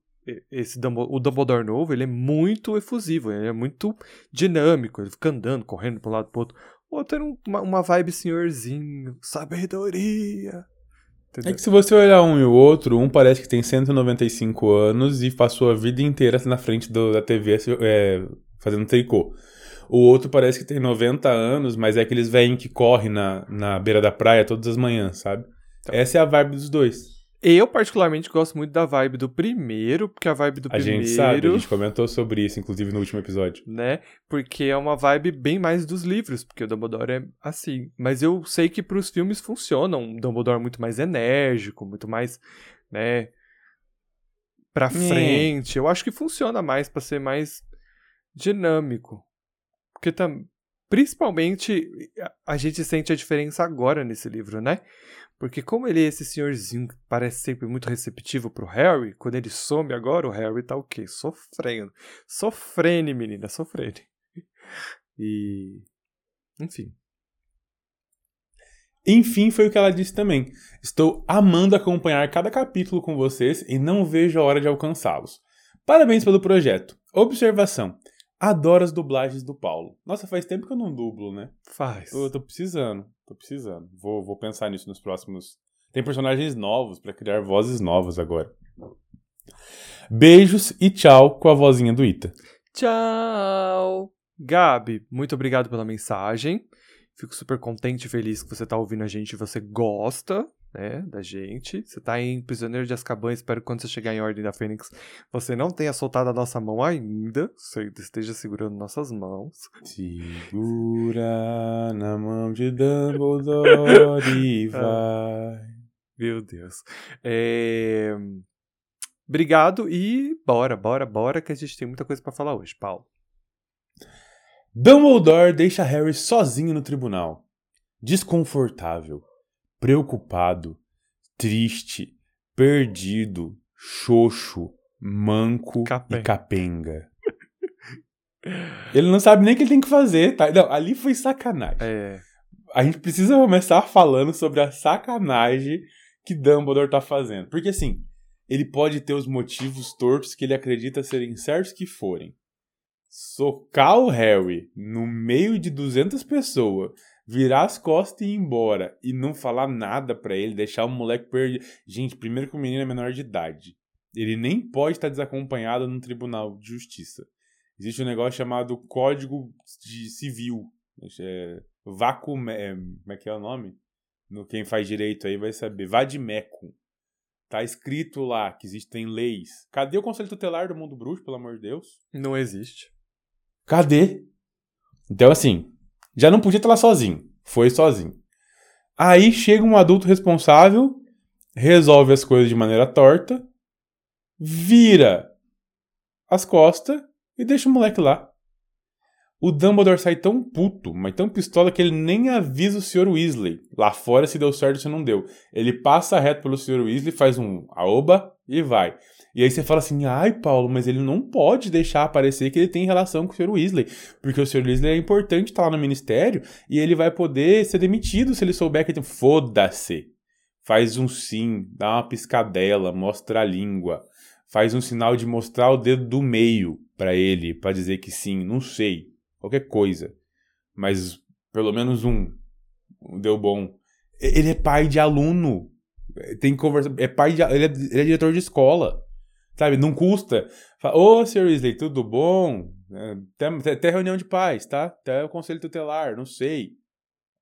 esse o Dumbledore novo, ele é muito efusivo, ele é muito dinâmico, ele fica andando, correndo para um lado pro outro. O outro era um- uma, uma vibe senhorzinho, sabedoria. É Entendeu? que se você olhar um e o outro, um parece que tem 195 anos e passou a vida inteira na frente do- da TV é, fazendo tricô. O outro parece que tem 90 anos, mas é aqueles velhinhos que correm na, na beira da praia todas as manhãs, sabe? Tá. Essa é a vibe dos dois. Eu, particularmente, gosto muito da vibe do primeiro, porque a vibe do A primeiro. gente sabe, a gente comentou sobre isso, inclusive, no último episódio. né? Porque é uma vibe bem mais dos livros, porque o Dumbledore é assim. Mas eu sei que pros filmes funciona um Dumbledore muito mais enérgico, muito mais, né, pra Nhê. frente. Eu acho que funciona mais pra ser mais dinâmico. Porque tam... Principalmente, a gente sente a diferença agora nesse livro, né? Porque como ele é esse senhorzinho que parece sempre muito receptivo pro Harry, quando ele some agora, o Harry tá o quê? Sofrendo. Sofrendo, menina, sofrendo. E... Enfim. Enfim, foi o que ela disse também. Estou amando acompanhar cada capítulo com vocês e não vejo a hora de alcançá-los. Parabéns pelo projeto. Observação. Adoro as dublagens do Paulo. Nossa, faz tempo que eu não dublo, né? Faz. Tô, tô precisando, tô precisando. Vou, vou pensar nisso nos próximos. Tem personagens novos para criar vozes novas agora. Beijos e tchau com a vozinha do Ita. Tchau! Gabi, muito obrigado pela mensagem. Fico super contente e feliz que você tá ouvindo a gente e você gosta, né, da gente. Você tá em Prisioneiro de Azkaban, espero que quando você chegar em Ordem da Fênix, você não tenha soltado a nossa mão ainda, você esteja segurando nossas mãos. Segura na mão de Dumbledore e vai. Meu Deus. É... Obrigado e bora, bora, bora, que a gente tem muita coisa para falar hoje, Paulo. Dumbledore deixa Harry sozinho no tribunal. Desconfortável, preocupado, triste, perdido, xoxo, manco Capenga. e capenga. Ele não sabe nem o que ele tem que fazer, tá? Não, ali foi sacanagem. É, A gente precisa começar falando sobre a sacanagem que Dumbledore tá fazendo. Porque assim, ele pode ter os motivos tortos que ele acredita serem certos que forem. Socar o Harry no meio de 200 pessoas, virar as costas e ir embora e não falar nada pra ele, deixar o moleque perdido. Gente, primeiro que o menino é menor de idade. Ele nem pode estar desacompanhado num tribunal de justiça. Existe um negócio chamado Código de Civil. É, vácuo. É, como é que é o nome? No, quem faz direito aí vai saber. Vadimecum. Tá escrito lá que existem leis. Cadê o Conselho Tutelar do Mundo Bruxo, pelo amor de Deus? não existe. Cadê? Então, assim, já não podia estar lá sozinho. Foi sozinho. Aí chega um adulto responsável, resolve as coisas de maneira torta, vira as costas e deixa o moleque lá. O Dumbledore sai tão puto, mas tão pistola que ele nem avisa o Sr. Weasley. Lá fora se deu certo ou se não deu. Ele passa reto pelo Sr. Weasley, faz um aoba e vai. E aí você fala assim, ai Paulo, mas ele não pode deixar aparecer que ele tem relação com o Sr. Weasley. Porque o Sr. Weasley é importante estar lá no ministério e ele vai poder ser demitido se ele souber que ele tem... Foda-se. Faz um sim, dá uma piscadela, mostra a língua. Faz um sinal de mostrar o dedo do meio pra ele, pra dizer que sim, não sei. Qualquer coisa. Mas pelo menos um deu bom. Ele é pai de aluno. Tem que conversar. É pai de, ele, é, ele é diretor de escola. Sabe? Não custa. Fala, Ô, Sr. Weasley, tudo bom? É, Até, até reunião de pais, tá? Até o conselho tutelar, não sei.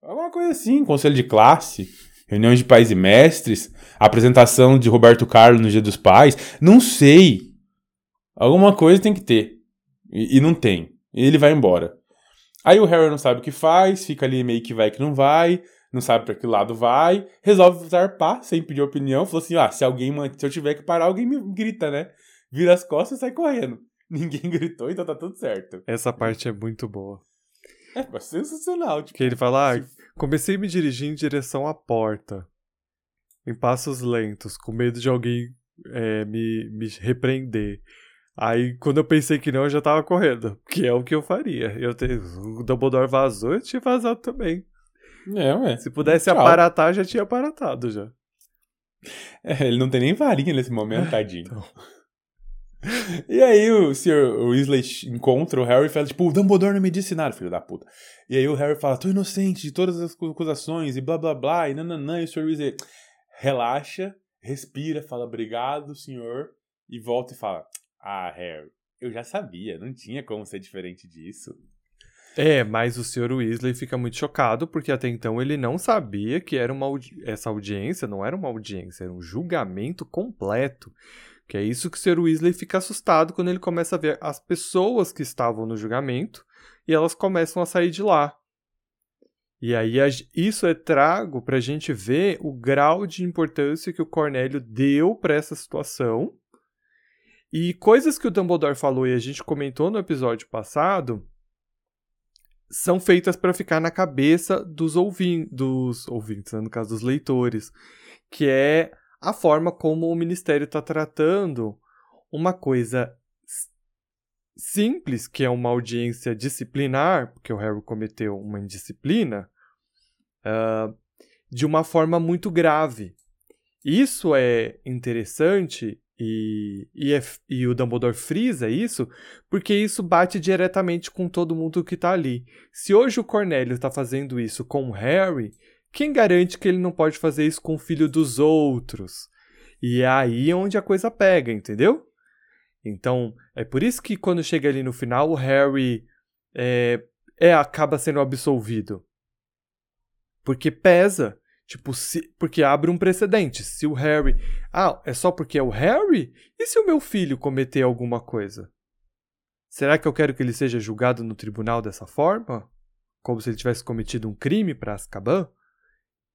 Alguma coisa assim, conselho de classe, reunião de pais e mestres, apresentação de Roberto Carlos no Dia dos Pais, não sei. Alguma coisa tem que ter. E, e não tem. E ele vai embora. Aí o Harry não sabe o que faz, fica ali meio que vai que não vai, não sabe pra que lado vai, resolve zarpar sem pedir opinião, falou assim: ah, se alguém, se eu tiver que parar, alguém me grita, né? Vira as costas e sai correndo. Ninguém gritou, então tá tudo certo. Essa parte é muito boa. É, mas sensacional, tipo. Que ele fala, ah, comecei a me dirigir em direção à porta, em passos lentos, com medo de alguém é, me, me repreender. Aí, quando eu pensei que não, eu já tava correndo, que é o que eu faria. Eu te... O Dumbledore vazou, eu tinha vazado também. É, ué. Se pudesse Tchau. aparatar, já tinha aparatado já. É, ele não tem nem varinha nesse momento, tadinho. Então. E aí o Sr. Weasley encontra o Harry e fala, tipo, o Dumbledore não me disse nada, filho da puta. E aí o Harry fala, tô inocente de todas as acusações e blá blá blá, e nananã, e o Sr. Weasley relaxa, respira, fala, obrigado, senhor, e volta e fala, ah, Harry, eu já sabia, não tinha como ser diferente disso. É, mas o Sr. Weasley fica muito chocado, porque até então ele não sabia que era uma audi- essa audiência não era uma audiência, era um julgamento completo. Que é isso que o Sr. Weasley fica assustado quando ele começa a ver as pessoas que estavam no julgamento e elas começam a sair de lá. E aí a isso é trago pra gente ver o grau de importância que o Cornélio deu pra essa situação. E coisas que o Dumbledore falou e a gente comentou no episódio passado são feitas para ficar na cabeça dos, ouvin dos ouvintes, né, no caso dos leitores, que é a forma como o ministério está tratando uma coisa simples, que é uma audiência disciplinar, porque o Harry cometeu uma indisciplina, uh, de uma forma muito grave. Isso é interessante e, e, é, e, o Dumbledore frisa isso porque isso bate diretamente com todo mundo que está ali. Se hoje o Cornélio está fazendo isso com o Harry, quem garante que ele não pode fazer isso com o filho dos outros? E é aí onde a coisa pega, entendeu? Então, é por isso que quando chega ali no final, o Harry é, é acaba sendo absolvido. Porque pesa. Tipo, se, porque abre um precedente. Se o Harry. Ah, é só porque é o Harry? E se o meu filho cometer alguma coisa? Será que eu quero que ele seja julgado no tribunal dessa forma? Como se ele tivesse cometido um crime para Azkaban?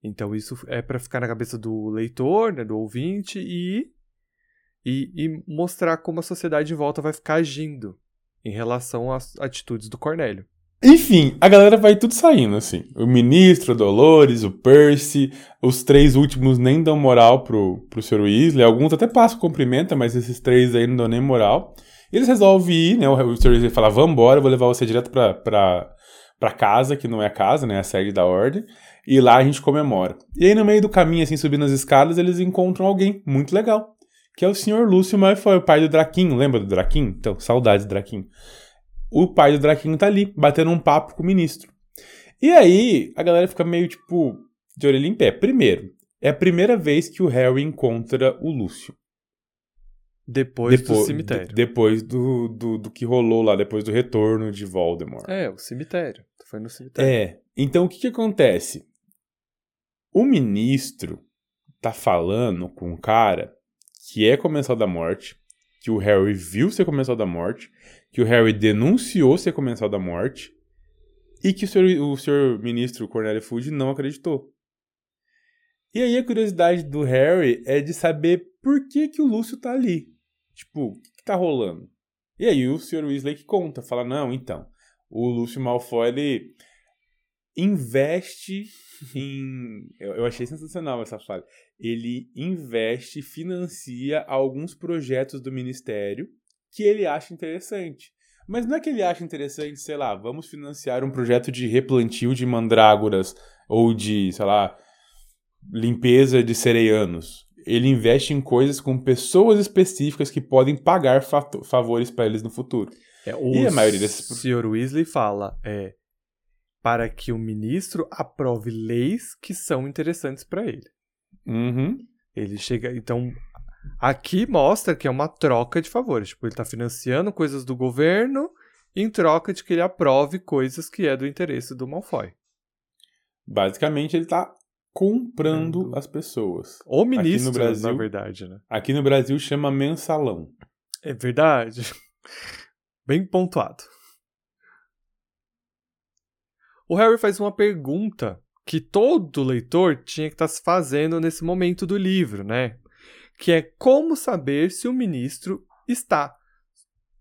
Então isso é para ficar na cabeça do leitor, né, do ouvinte e, e, e mostrar como a sociedade de volta vai ficar agindo em relação às atitudes do Cornélio. Enfim, a galera vai tudo saindo, assim. O ministro, o Dolores, o Percy, os três últimos nem dão moral pro, pro Sr. Weasley. Alguns até passam cumprimenta, mas esses três aí não dão nem moral. E eles resolvem ir, né? O Sr. Weasley fala, vambora, eu vou levar você direto pra, pra, pra casa, que não é a casa, né? A sede da ordem. E lá a gente comemora. E aí no meio do caminho, assim, subindo as escadas, eles encontram alguém muito legal. Que é o Sr. Lúcio Malfoy, o pai do Draquinho. Lembra do Draquinho? Então, saudades do Draquinho o pai do Draquinho tá ali, batendo um papo com o ministro. E aí, a galera fica meio tipo de orelha em pé. Primeiro, é a primeira vez que o Harry encontra o Lúcio. Depois, depois do cemitério. depois do, do, do, que rolou lá, depois do retorno de Voldemort. É, o cemitério. Foi no cemitério. É. Então o que, que acontece? O ministro tá falando com um cara que é comensal da morte, que o Harry viu ser comensal da morte, que o Harry denunciou ser comensal da morte e que o senhor, o senhor ministro Cornélio Fudge não acreditou. E aí a curiosidade do Harry é de saber por que, que o Lúcio tá ali. Tipo, o que, que tá rolando? E aí o senhor Weasley que conta, fala, não, então, o Lúcio Malfoy, ele investe em... Eu, eu achei sensacional essa fala. Ele investe, financia alguns projetos do Ministério que ele acha interessante. Mas não é que ele acha interessante, sei lá, vamos financiar um projeto de replantio de mandrágoras ou de, sei lá, limpeza de sereianos. Ele investe em coisas com pessoas específicas que podem pagar favores para eles no futuro. É, e a maioria desses... O Sr. Weasley fala, é para que o ministro aprove leis que são interessantes para ele. Uhum. Ele chega, então Aqui mostra que é uma troca de favores. Tipo, ele está financiando coisas do governo em troca de que ele aprove coisas que é do interesse do Malfoy. Basicamente, ele está comprando as pessoas. O ministro, Brasil, na verdade, né? Aqui no Brasil chama mensalão. É verdade. Bem pontuado. O Harry faz uma pergunta que todo leitor tinha que estar tá se fazendo nesse momento do livro, né? que é como saber se o ministro está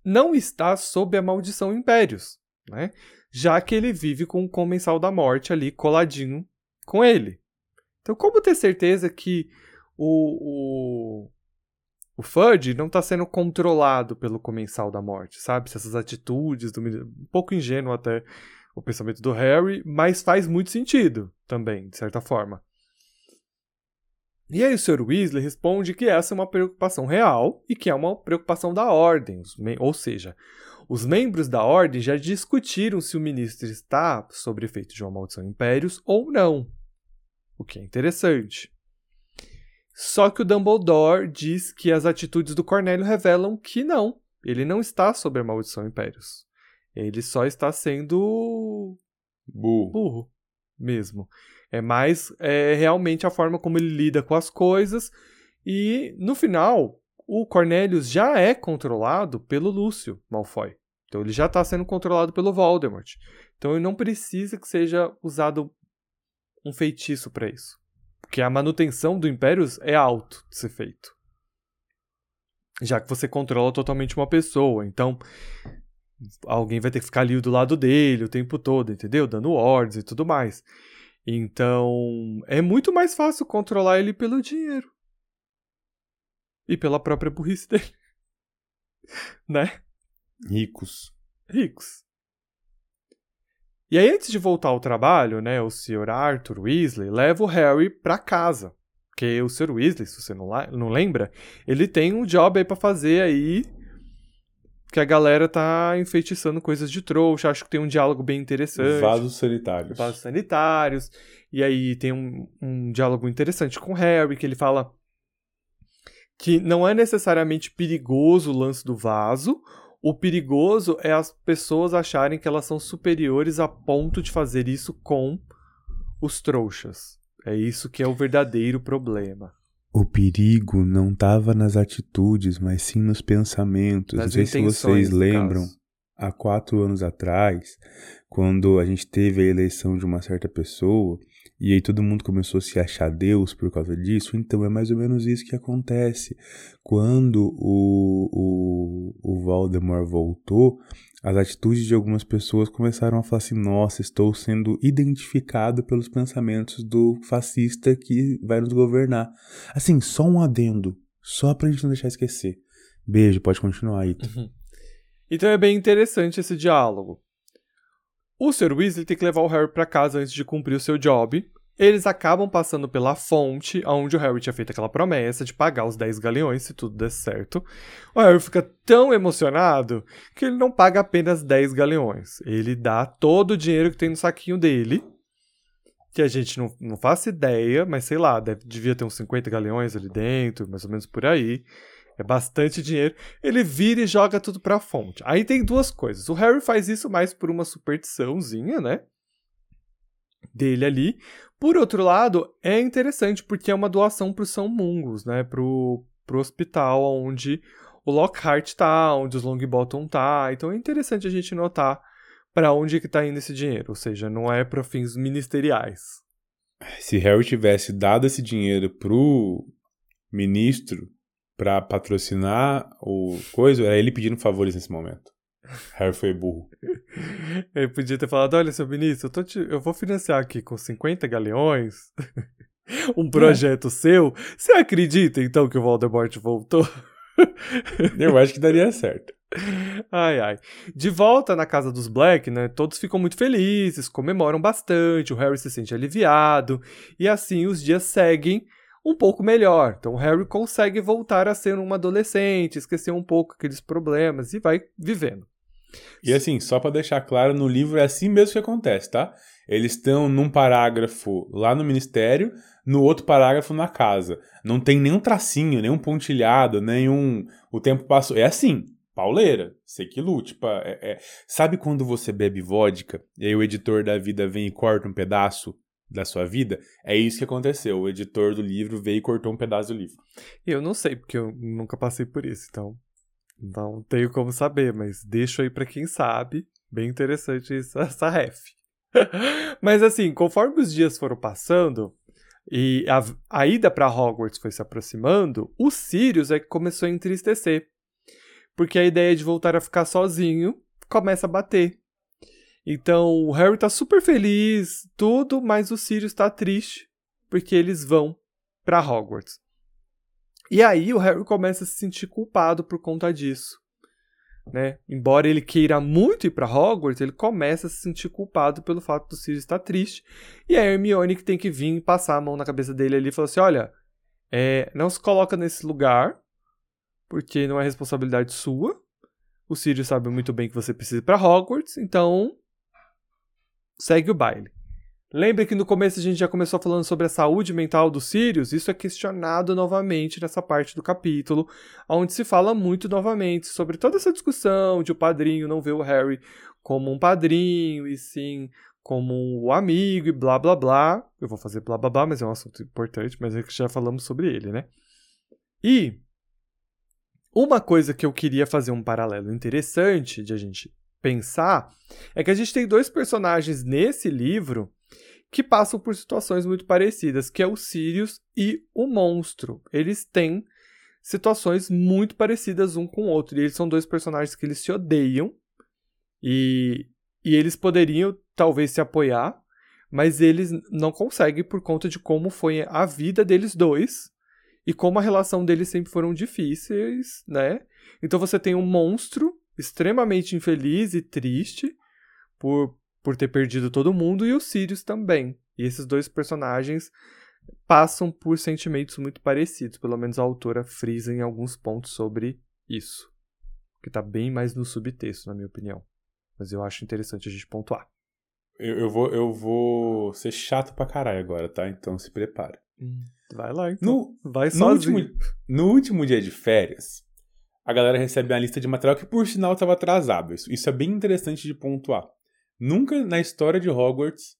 não está sob a maldição impérios, né? Já que ele vive com o comensal da morte ali coladinho com ele. Então, como ter certeza que o, o, o Fudge não está sendo controlado pelo comensal da morte, sabe? Se essas atitudes, do, um pouco ingênuo até o pensamento do Harry, mas faz muito sentido também, de certa forma. E aí o Sr. Weasley responde que essa é uma preocupação real e que é uma preocupação da Ordem, ou seja, os membros da Ordem já discutiram se o ministro está sob efeito de uma maldição impérios ou não, o que é interessante. Só que o Dumbledore diz que as atitudes do Cornélio revelam que não, ele não está sob a maldição impérios. Ele só está sendo burro, burro mesmo. É mais é, realmente a forma como ele lida com as coisas. E no final, o Cornelius já é controlado pelo Lúcio Malfoy. Então ele já está sendo controlado pelo Voldemort. Então ele não precisa que seja usado um feitiço para isso. Porque a manutenção do Império é alto de ser feito. Já que você controla totalmente uma pessoa. Então, alguém vai ter que ficar ali do lado dele o tempo todo, entendeu? Dando ordens e tudo mais. Então, é muito mais fácil controlar ele pelo dinheiro. E pela própria burrice dele. né? Ricos. Ricos. E aí, antes de voltar ao trabalho, né, o Sr. Arthur Weasley leva o Harry pra casa. Porque o Sr. Weasley, se você não, não lembra, ele tem um job aí pra fazer aí que a galera tá enfeitiçando coisas de trouxa. Acho que tem um diálogo bem interessante. Vasos sanitários. Vasos sanitários. E aí tem um, um diálogo interessante com o Harry, que ele fala que não é necessariamente perigoso o lance do vaso. O perigoso é as pessoas acharem que elas são superiores a ponto de fazer isso com os trouxas. É isso que é o verdadeiro problema. O perigo não estava nas atitudes, mas sim nos pensamentos. Nas não sei se vocês lembram, caso. há quatro anos atrás, quando a gente teve a eleição de uma certa pessoa, e aí todo mundo começou a se achar Deus por causa disso. Então é mais ou menos isso que acontece. Quando o, o, o Voldemort voltou, as atitudes de algumas pessoas começaram a falar assim: nossa, estou sendo identificado pelos pensamentos do fascista que vai nos governar. Assim, só um adendo, só pra gente não deixar esquecer. Beijo, pode continuar aí. Uhum. Então é bem interessante esse diálogo. O Sr. Weasley tem que levar o Harry para casa antes de cumprir o seu job. Eles acabam passando pela fonte onde o Harry tinha feito aquela promessa de pagar os 10 galeões se tudo der certo. O Harry fica tão emocionado que ele não paga apenas 10 galeões. Ele dá todo o dinheiro que tem no saquinho dele, que a gente não, não faz ideia, mas sei lá, deve, devia ter uns 50 galeões ali dentro, mais ou menos por aí. É bastante dinheiro. Ele vira e joga tudo pra fonte. Aí tem duas coisas. O Harry faz isso mais por uma superstiçãozinha, né? Dele ali. Por outro lado, é interessante porque é uma doação pro São Mungus, né? Pro, pro hospital onde o Lockhart tá, onde os Longbottom tá. Então é interessante a gente notar para onde que tá indo esse dinheiro. Ou seja, não é para fins ministeriais. Se Harry tivesse dado esse dinheiro pro ministro para patrocinar o coisa, era ele pedindo favores nesse momento. Harry foi burro. Ele podia ter falado: olha, seu ministro, eu, te... eu vou financiar aqui com 50 galeões um projeto é. seu. Você acredita então que o Voldemort voltou? eu acho que daria certo. Ai, ai. De volta na casa dos Black, né? Todos ficam muito felizes, comemoram bastante, o Harry se sente aliviado, e assim os dias seguem um pouco melhor. Então o Harry consegue voltar a ser um adolescente, esquecer um pouco aqueles problemas e vai vivendo. E assim, só para deixar claro, no livro é assim mesmo que acontece, tá? Eles estão num parágrafo lá no ministério, no outro parágrafo na casa. Não tem nenhum tracinho, nenhum pontilhado, nenhum. O tempo passou. É assim, pauleira. Sei que lute. É, é... Sabe quando você bebe vodka e aí o editor da vida vem e corta um pedaço da sua vida, é isso que aconteceu. O editor do livro veio e cortou um pedaço do livro. Eu não sei, porque eu nunca passei por isso, então não tenho como saber, mas deixo aí para quem sabe. Bem interessante essa, essa ref. mas assim, conforme os dias foram passando e a, a ida para Hogwarts foi se aproximando, o Sirius é que começou a entristecer. Porque a ideia de voltar a ficar sozinho começa a bater. Então o Harry tá super feliz, tudo, mas o Sirius tá triste porque eles vão para Hogwarts. E aí o Harry começa a se sentir culpado por conta disso. Né? Embora ele queira muito ir para Hogwarts, ele começa a se sentir culpado pelo fato do Sirius estar triste. E a Hermione que tem que vir e passar a mão na cabeça dele ali e falar assim: olha, é, não se coloca nesse lugar, porque não é responsabilidade sua. O Sirius sabe muito bem que você precisa ir para Hogwarts, então segue o baile. Lembre que no começo a gente já começou falando sobre a saúde mental dos Sirius, isso é questionado novamente nessa parte do capítulo, onde se fala muito novamente sobre toda essa discussão de o padrinho não ver o Harry como um padrinho, e sim como um amigo e blá blá blá. Eu vou fazer blá blá blá, mas é um assunto importante, mas é que já falamos sobre ele, né? E uma coisa que eu queria fazer um paralelo interessante de a gente pensar é que a gente tem dois personagens nesse livro que passam por situações muito parecidas, que é o Sirius e o monstro. Eles têm situações muito parecidas um com o outro, e eles são dois personagens que eles se odeiam E, e eles poderiam talvez se apoiar, mas eles não conseguem por conta de como foi a vida deles dois e como a relação deles sempre foram difíceis, né? Então você tem um monstro extremamente infeliz e triste por, por ter perdido todo mundo e o Sirius também. E esses dois personagens passam por sentimentos muito parecidos, pelo menos a autora frisa em alguns pontos sobre isso, que tá bem mais no subtexto, na minha opinião. Mas eu acho interessante a gente pontuar. Eu, eu, vou, eu vou ser chato pra caralho agora, tá? Então se prepara. Hum, vai lá, então. No, vai no sozinho. último, no último dia de férias, a galera recebe uma lista de material que, por sinal, estava atrasado. Isso, isso é bem interessante de pontuar. Nunca na história de Hogwarts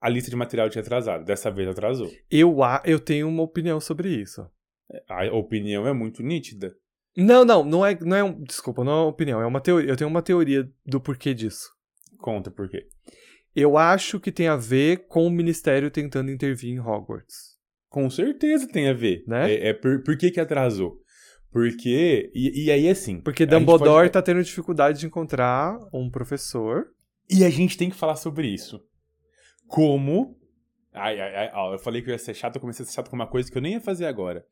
a lista de material tinha atrasado. Dessa vez atrasou. Eu, a- eu tenho uma opinião sobre isso. A opinião é muito nítida. Não, não, não é, não é um, desculpa, não é uma opinião, é uma teoria. Eu tenho uma teoria do porquê disso. Conta por quê. Eu acho que tem a ver com o ministério tentando intervir em Hogwarts. Com certeza tem a ver. Né? É, é por, por que, que atrasou? Porque. E, e aí, assim. Porque Dumbledore pode- tá tendo dificuldade de encontrar um professor. E a gente tem que falar sobre isso. Como. Ai, ai, ai, ó, eu falei que eu ia ser chato, eu comecei a ser chato com uma coisa que eu nem ia fazer agora.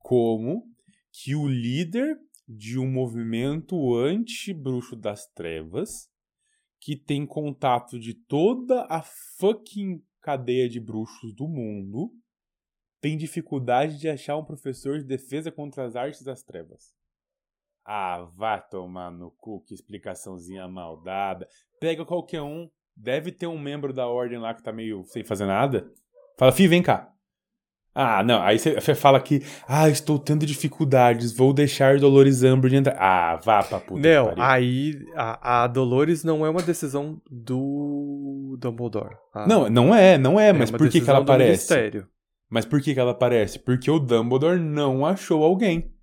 Como que o líder de um movimento anti-bruxo das trevas, que tem contato de toda a fucking cadeia de bruxos do mundo, tem dificuldade de achar um professor de defesa contra as artes das trevas. Ah, vá tomar no cu, que explicaçãozinha mal dada. Pega qualquer um, deve ter um membro da ordem lá que tá meio sem fazer nada. Fala, Fih, vem cá. Ah, não, aí você fala que, ah, estou tendo dificuldades, vou deixar Dolores Umbridge entrar. Ah, vá pra puta não, aí a, a Dolores não é uma decisão do Dumbledore. tá? Não, não é, não é, É mas por que, ela aparece? ministério. Mas por que, que ela aparece? Porque o Dumbledore não achou alguém.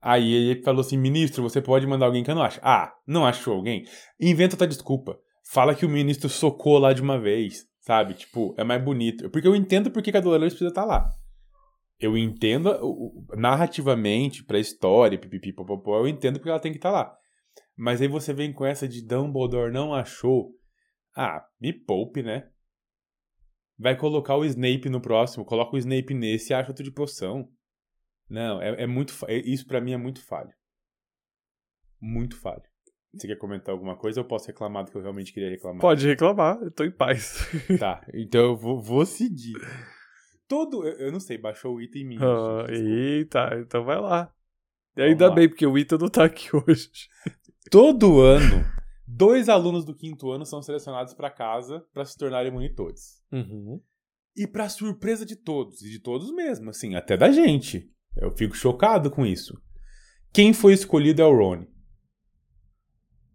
Aí ele falou assim: ministro, você pode mandar alguém que eu não acho. Ah, não achou alguém? Inventa outra desculpa. Fala que o ministro socou lá de uma vez, sabe? Tipo, é mais bonito. Porque eu entendo por que a Dolores precisa estar lá. Eu entendo narrativamente, pra história, pipipi, popopó, eu entendo porque ela tem que estar lá. Mas aí você vem com essa de Dumbledore não achou. Ah, me poupe, né? Vai colocar o Snape no próximo, coloca o Snape nesse e acha outro de poção. Não, é, é muito. é- Isso pra mim é muito falho. Muito falho. Você quer comentar alguma coisa ou eu posso reclamar do que eu realmente queria reclamar? Pode reclamar, eu tô em paz. Tá, então eu vou, vou seguir. Todo. Eu, eu não sei, baixou o item em mim. Gente, desculpa. eita, então vai lá. E ainda lá. bem, porque o Ita não tá aqui hoje. Todo ano, dois alunos do quinto ano são selecionados pra casa pra se tornarem monitores. Uhum. E pra surpresa de todos, e de todos mesmo, assim, até da gente. Eu fico chocado com isso. Quem foi escolhido é o Ron.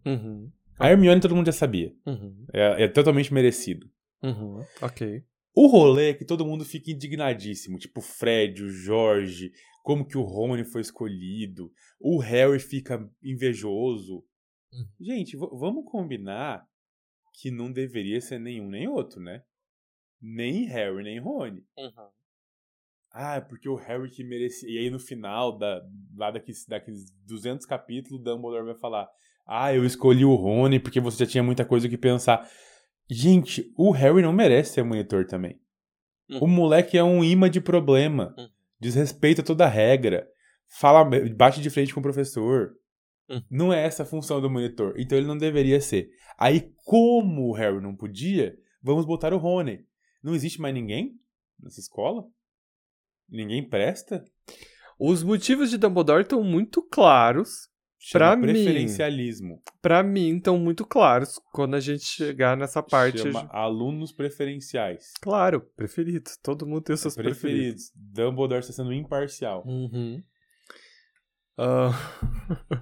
Uhum. A Hermione todo mundo já sabia. Uhum. É, é totalmente merecido. Uhum. Ok. O rolê é que todo mundo fica indignadíssimo. Tipo, o Fred, o Jorge, como que o Rony foi escolhido. O Harry fica invejoso. Uhum. Gente, vamos combinar que não deveria ser nenhum nem outro, né? Nem Harry, nem Rony. Uhum. Ah, é porque o Harry que merecia. E aí no final, da, lá daqueles, daqueles 200 capítulos, o Dumbledore vai falar: Ah, eu escolhi o Rony porque você já tinha muita coisa que pensar. Gente, o Harry não merece ser monitor também. Uhum. O moleque é um imã de problema. Uhum. Desrespeita toda a regra. Fala, bate de frente com o professor. Uhum. Não é essa a função do monitor. Então ele não deveria ser. Aí, como o Harry não podia, vamos botar o Rony. Não existe mais ninguém nessa escola? Ninguém presta? Os motivos de Dumbledore estão muito claros. Chama Pra mim. preferencialismo. Pra mim, estão muito claros quando a gente chegar nessa parte. Chama alunos preferenciais. Claro, preferidos. Todo mundo tem os seus preferidos. preferidos. Dumbledore está sendo imparcial. Uhum. Ah,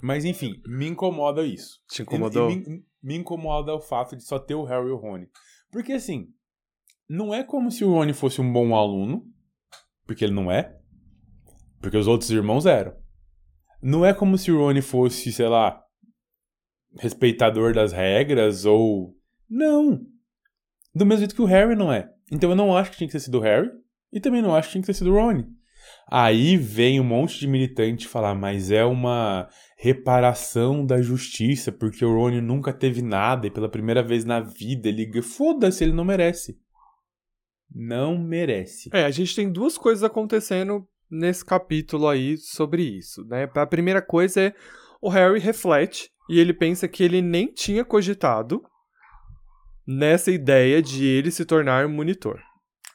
Mas enfim, me incomoda isso. te incomodou? E- e me, me incomoda o fato de só ter o Harry e o Rony. Porque assim, não é como se o Rony fosse um bom aluno, porque ele não é. Porque os outros irmãos eram. Não é como se o Rony fosse, sei lá, respeitador das regras ou. Não! Do mesmo jeito que o Harry não é. Então eu não acho que tinha que ter sido o Harry e também não acho que tinha que ter sido o Rony. Aí vem um monte de militante falar, mas é uma reparação da justiça, porque o Rony nunca teve nada e pela primeira vez na vida ele. Foda-se, ele não merece. Não merece. É, a gente tem duas coisas acontecendo nesse capítulo aí sobre isso, né? A primeira coisa é o Harry reflete e ele pensa que ele nem tinha cogitado nessa ideia de ele se tornar monitor.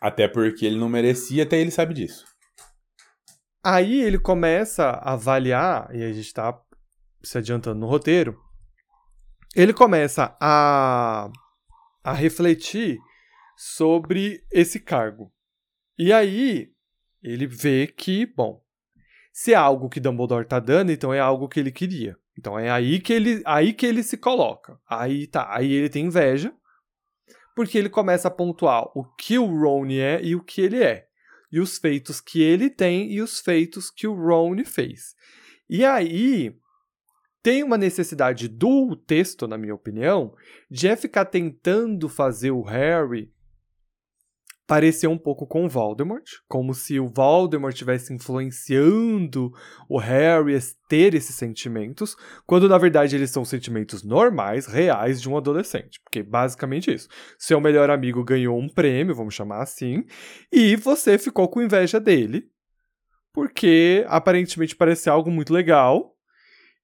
Até porque ele não merecia, até ele sabe disso. Aí ele começa a avaliar, e a gente tá se adiantando no roteiro, ele começa a, a refletir sobre esse cargo. E aí ele vê que, bom, se é algo que Dumbledore tá dando, então é algo que ele queria. Então é aí que ele, aí que ele se coloca. Aí tá, aí ele tem inveja, porque ele começa a pontuar o que o Ron é e o que ele é e os feitos que ele tem e os feitos que o Ron fez. E aí tem uma necessidade do texto, na minha opinião, de é ficar tentando fazer o Harry parecer um pouco com Voldemort, como se o Voldemort estivesse influenciando o Harry a ter esses sentimentos, quando na verdade eles são sentimentos normais, reais de um adolescente. Porque basicamente isso. Seu melhor amigo ganhou um prêmio, vamos chamar assim, e você ficou com inveja dele, porque aparentemente parece algo muito legal.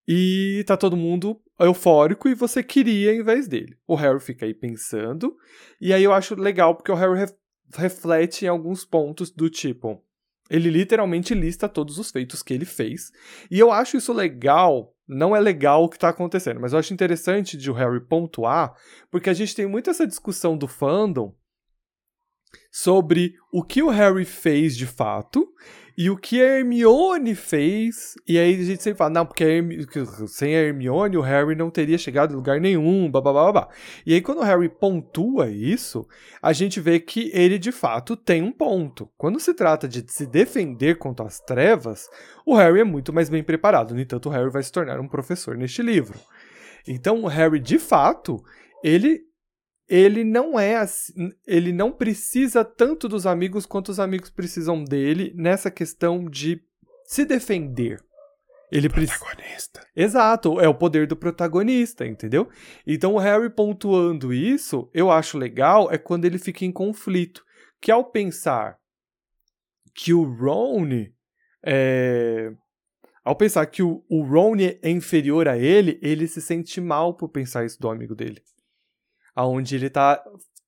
E tá todo mundo eufórico e você queria em vez dele. O Harry fica aí pensando. E aí eu acho legal porque o Harry reflete em alguns pontos do tipo. Ele literalmente lista todos os feitos que ele fez. E eu acho isso legal. Não é legal o que está acontecendo, mas eu acho interessante de o Harry pontuar, porque a gente tem muito essa discussão do fandom sobre o que o Harry fez de fato e o que a Hermione fez, e aí a gente sempre fala, não, porque a sem a Hermione o Harry não teria chegado em lugar nenhum, babá. E aí quando o Harry pontua isso, a gente vê que ele de fato tem um ponto. Quando se trata de se defender contra as trevas, o Harry é muito mais bem preparado. No entanto, o Harry vai se tornar um professor neste livro. Então, o Harry, de fato, ele ele não é assim, ele não precisa tanto dos amigos quanto os amigos precisam dele nessa questão de se defender. Ele protagonista. Pre... Exato, é o poder do protagonista, entendeu? Então o Harry pontuando isso, eu acho legal é quando ele fica em conflito, que ao pensar que o Ron é... ao pensar que o, o Ron é inferior a ele, ele se sente mal por pensar isso do amigo dele aonde ele tá,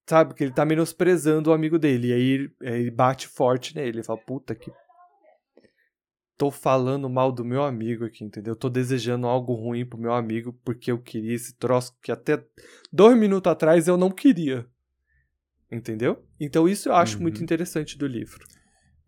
sabe, que ele tá menosprezando o amigo dele. E aí ele bate forte nele. Ele fala, puta que. Tô falando mal do meu amigo aqui, entendeu? Tô desejando algo ruim pro meu amigo porque eu queria esse troço que até dois minutos atrás eu não queria. Entendeu? Então isso eu acho uhum. muito interessante do livro.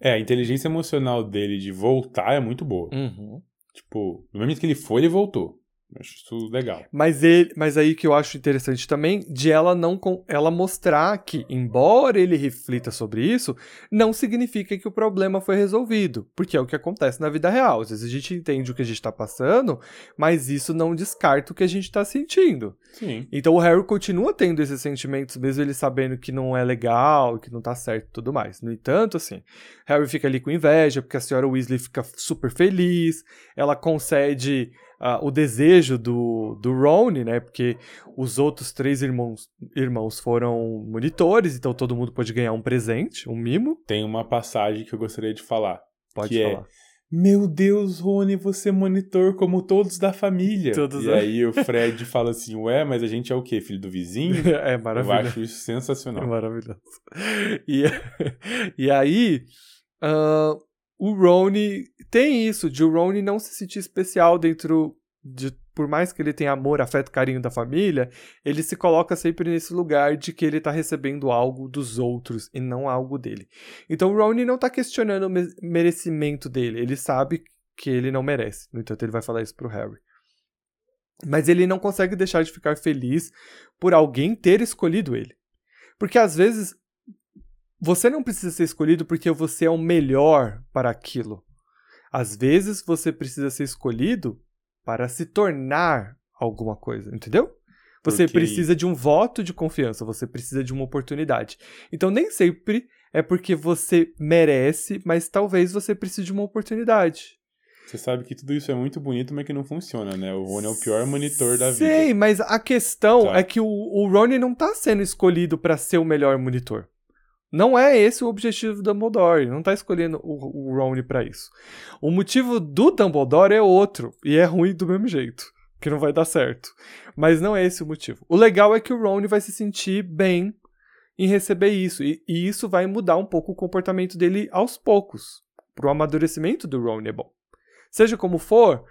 É, a inteligência emocional dele de voltar é muito boa. Uhum. Tipo, no momento que ele foi, ele voltou. Acho isso legal. Mas, ele, mas aí que eu acho interessante também, de ela não ela mostrar que, embora ele reflita sobre isso, não significa que o problema foi resolvido. Porque é o que acontece na vida real. Às vezes a gente entende o que a gente está passando, mas isso não descarta o que a gente está sentindo. Sim. Então o Harry continua tendo esses sentimentos, mesmo ele sabendo que não é legal, que não tá certo e tudo mais. No entanto, assim, Harry fica ali com inveja, porque a senhora Weasley fica super feliz, ela concede uh, o desejo do, do Ron, né? Porque os outros três irmãos, irmãos foram monitores, então todo mundo pode ganhar um presente, um mimo. Tem uma passagem que eu gostaria de falar. Pode que falar. É, meu Deus, Rony, você é monitor como todos da família. Todos e aí o Fred fala assim, ué, mas a gente é o quê? Filho do vizinho? é maravilhoso. Eu acho isso sensacional. É maravilhoso. E, e aí, uh, o Rony tem isso, de o Rony não se sentir especial dentro de. Por mais que ele tenha amor, afeto, carinho da família, ele se coloca sempre nesse lugar de que ele está recebendo algo dos outros e não algo dele. Então o Rony não está questionando o merecimento dele, ele sabe que ele não merece. No entanto, ele vai falar isso pro Harry. Mas ele não consegue deixar de ficar feliz por alguém ter escolhido ele. Porque às vezes você não precisa ser escolhido porque você é o melhor para aquilo. Às vezes você precisa ser escolhido para se tornar alguma coisa, entendeu? Você Porque... precisa de um voto de confiança, você precisa de uma oportunidade. Então nem sempre é porque você merece, mas talvez você precise de uma oportunidade. Você sabe que tudo isso é muito bonito, mas que não funciona, né? O Rony é o pior monitor da vida. Sei, mas a questão Tá. é que o, o Rony não tá sendo escolhido pra ser o melhor monitor. Não é esse o objetivo do Dumbledore. Não tá escolhendo o, o Rony pra isso. O motivo do Dumbledore é outro. E é ruim do mesmo jeito. Que não vai dar certo. Mas não é esse o motivo. O legal é que o Rony vai se sentir bem em receber isso. E, e isso vai mudar um pouco o comportamento dele aos poucos. Pro amadurecimento do Rony é bom. Seja como for,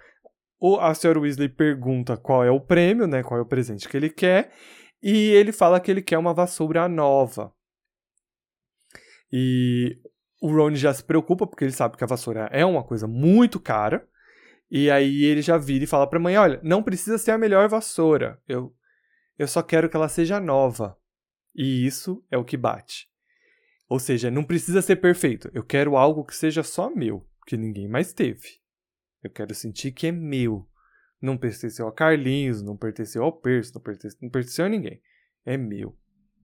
o, a Sra. Weasley pergunta qual é o prêmio, né? Qual é o presente que ele quer. E ele fala que ele quer uma vassoura nova. E o Ron já se preocupa, porque ele sabe que a vassoura é uma coisa muito cara. E aí ele já vira e fala pra mãe: Olha, não precisa ser a melhor vassoura. Eu, eu só quero que ela seja nova. E isso é o que bate. Ou seja, não precisa ser perfeito. Eu quero algo que seja só meu, que ninguém mais teve. Eu quero sentir que é meu. Não pertenceu a Carlinhos, não pertenceu ao Percy, não pertenceu, não pertenceu a ninguém. É meu.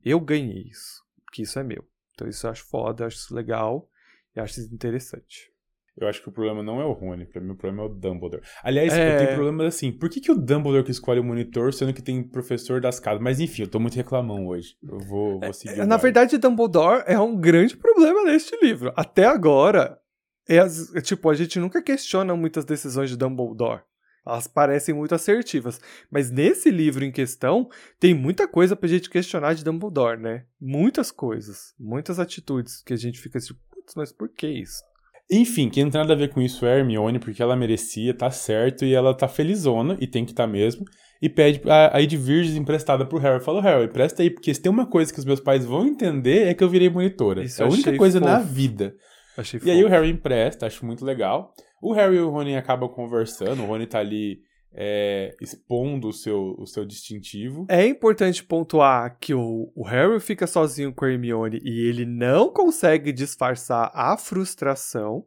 Eu ganhei isso. Que isso é meu. Então isso eu acho foda, eu acho isso legal e acho isso interessante. Eu acho que o problema não é o Rony, pra mim o problema é o Dumbledore. Aliás, É. eu tenho problemas assim. Por que, que o Dumbledore que escolhe o monitor, sendo que tem professor das casas? Mas enfim, eu tô muito reclamão hoje. Eu vou, vou seguir. o Na verdade, Dumbledore é um grande problema neste livro. Até agora, é é tipo, a gente nunca questiona muitas decisões de Dumbledore. Elas parecem muito assertivas. Mas nesse livro em questão, tem muita coisa pra gente questionar de Dumbledore, né? Muitas coisas. Muitas atitudes que a gente fica tipo, putz, mas por que isso? Enfim, quem não tem nada a ver com isso é Hermione, porque ela merecia, tá certo, e ela tá felizona, e tem que tá mesmo, e pede a, a Edvirges emprestada pro Harry. Fala, Harry, empresta aí, porque se tem uma coisa que os meus pais vão entender é que eu virei monitora. Isso é a única coisa na fofo. vida. Achei E aí o fofo. Harry empresta, acho muito legal. O Harry e o Rony acabam conversando, o Rony tá ali é, expondo o seu, o seu distintivo. É importante pontuar que o, o Harry fica sozinho com a Hermione e ele não consegue disfarçar a frustração.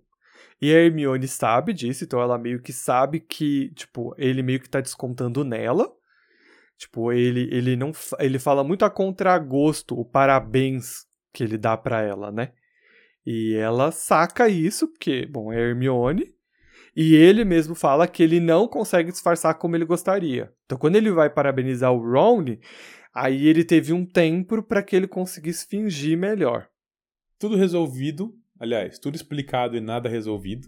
E a Hermione sabe disso, então ela meio que sabe que, tipo, ele meio que tá descontando nela. Tipo, ele, ele não ele fala muito a contragosto o parabéns que ele dá pra ela, né? E ela saca isso, porque, bom, é a Hermione. E ele mesmo fala que ele não consegue disfarçar como ele gostaria. Então, quando ele vai parabenizar o Ron, aí ele teve um tempo para que ele conseguisse fingir melhor. Tudo resolvido, aliás, tudo explicado e nada resolvido.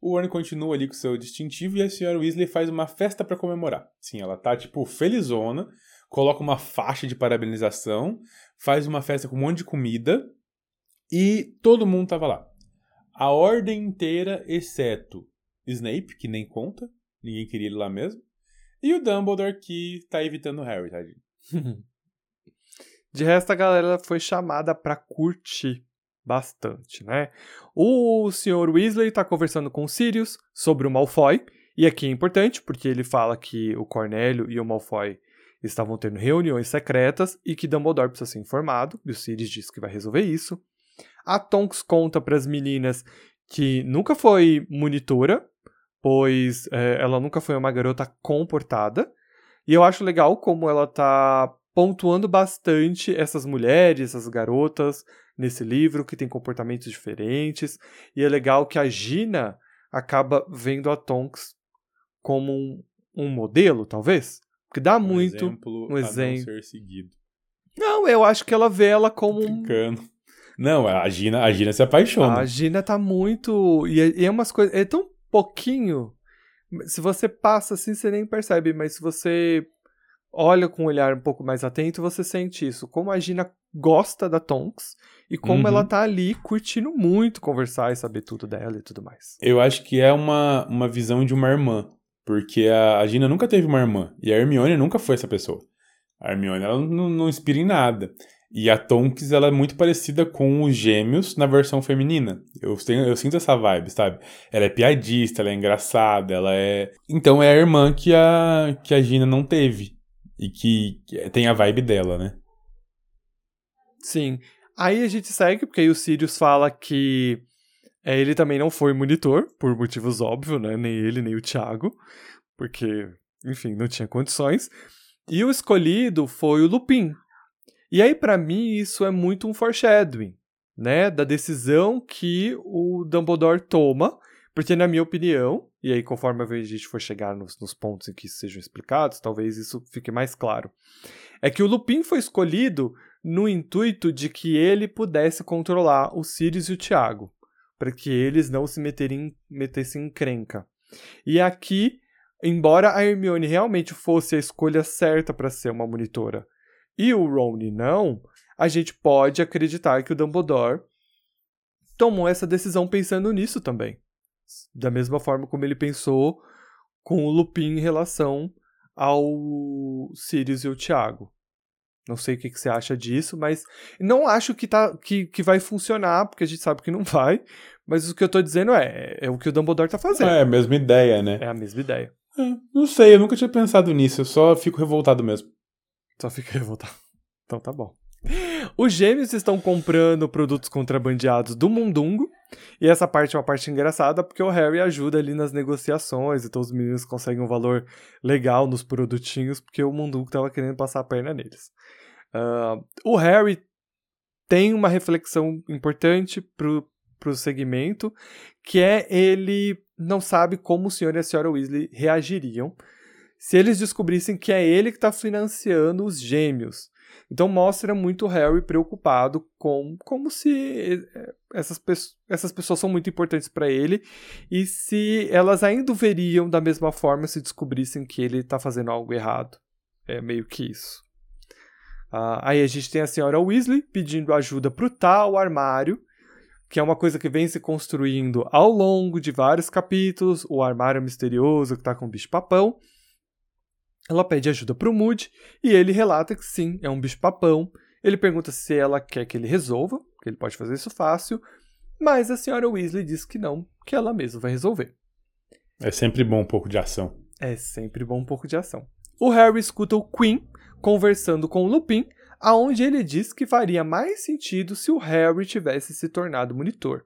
O Rony continua ali com seu distintivo e a senhora Weasley faz uma festa pra comemorar. Sim, ela tá, tipo, felizona, coloca uma faixa de parabenização, faz uma festa com um monte de comida e todo mundo tava lá. A ordem inteira, exceto Snape, que nem conta, ninguém queria ele lá mesmo, e o Dumbledore, que tá evitando o Harry. De resto, a galera foi chamada para curtir bastante, né? O Sr. Weasley tá conversando com o Sirius sobre o Malfoy, e aqui é importante porque ele fala que o Cornélio e o Malfoy estavam tendo reuniões secretas e que Dumbledore precisa ser informado, e o Sirius diz que vai resolver isso. A Tonks conta para as meninas que nunca foi monitora, pois é, ela nunca foi uma garota comportada. E eu acho legal como ela tá pontuando bastante essas mulheres, essas garotas nesse livro que tem comportamentos diferentes. E é legal que a Gina acaba vendo a Tonks como um, um modelo, talvez. Porque dá muito. exemplo um exemplo. não ser seguido. Não, eu acho que ela vê ela como um. Não, a Gina, a Gina se apaixona. A Gina tá muito. E é, e é umas coisas. É tão pouquinho. Se você passa assim, você nem percebe, mas se você olha com um olhar um pouco mais atento, você sente isso. Como a Gina gosta da Tonks e como Uhum. ela tá ali curtindo muito conversar e saber tudo dela e tudo mais. Eu acho que é uma, uma visão de uma irmã. Porque a, a Gina nunca teve uma irmã. E a Hermione nunca foi essa pessoa. A Hermione, ela não, não inspira em nada. E a Tonks, ela é muito parecida com os gêmeos na versão feminina. Eu, tenho, eu sinto essa vibe, sabe? Ela é piadista, ela é engraçada, ela é... Então é a irmã que a, que a Gina não teve. E que tem a vibe dela, né? Sim. Aí a gente segue, porque aí o Sirius fala que é, ele também não foi monitor, por motivos óbvios, né? Nem ele, nem o Thiago. Porque, enfim, não tinha condições. E o escolhido foi o Lupin. E aí, pra mim, isso é muito um foreshadowing. né, da decisão que o Dumbledore toma, porque na minha opinião, e aí conforme a gente for chegar nos, nos pontos em que isso sejam explicados, talvez isso fique mais claro, é que o Lupin foi escolhido no intuito de que ele pudesse controlar o Sirius e o Tiago, para que eles não se meterem, metessem em crenca. E aqui, embora a Hermione realmente fosse a escolha certa para ser uma monitora, e o Rony não, a gente pode acreditar que o Dumbledore tomou essa decisão pensando nisso também. Da mesma forma como ele pensou com o Lupin em relação ao Sirius e o Tiago. Não sei o que, que, você acha disso, mas não acho que, tá, que, que vai funcionar, porque a gente sabe que não vai. Mas o que eu tô dizendo é, é o que o Dumbledore tá fazendo. É a mesma ideia, né? É a mesma ideia. É, não sei, eu nunca tinha pensado nisso, eu só fico revoltado mesmo. Só fica revoltado. Então tá bom. Os gêmeos estão comprando produtos contrabandeados do Mundungo. E essa parte é uma parte engraçada porque o Harry ajuda ali nas negociações, então os meninos conseguem um valor legal nos produtinhos porque o Mundungo estava querendo passar a perna neles. Uh, o Harry tem uma reflexão importante pro, pro segmento, que é ele não sabe como o senhor e a senhora Weasley reagiriam se eles descobrissem que é ele que está financiando os gêmeos. Então mostra muito Harry preocupado com como se eh, essas, essas pessoas são muito importantes para ele e se elas ainda veriam da mesma forma se descobrissem que ele está fazendo algo errado. É meio que isso. Uh, aí a gente tem a senhora Weasley pedindo ajuda para o tal armário, que é uma coisa que vem se construindo ao longo de vários capítulos, o armário misterioso que está com o bicho-papão. Ela pede ajuda para o Moody e ele relata que sim, é um bicho-papão. Ele pergunta se ela quer que ele resolva, que ele pode fazer isso fácil, mas a senhora Weasley diz que não, que ela mesma vai resolver. É sempre bom um pouco de ação. É sempre bom um pouco de ação. O Harry escuta o Queen conversando com o Lupin, aonde ele diz que faria mais sentido se o Harry tivesse se tornado monitor.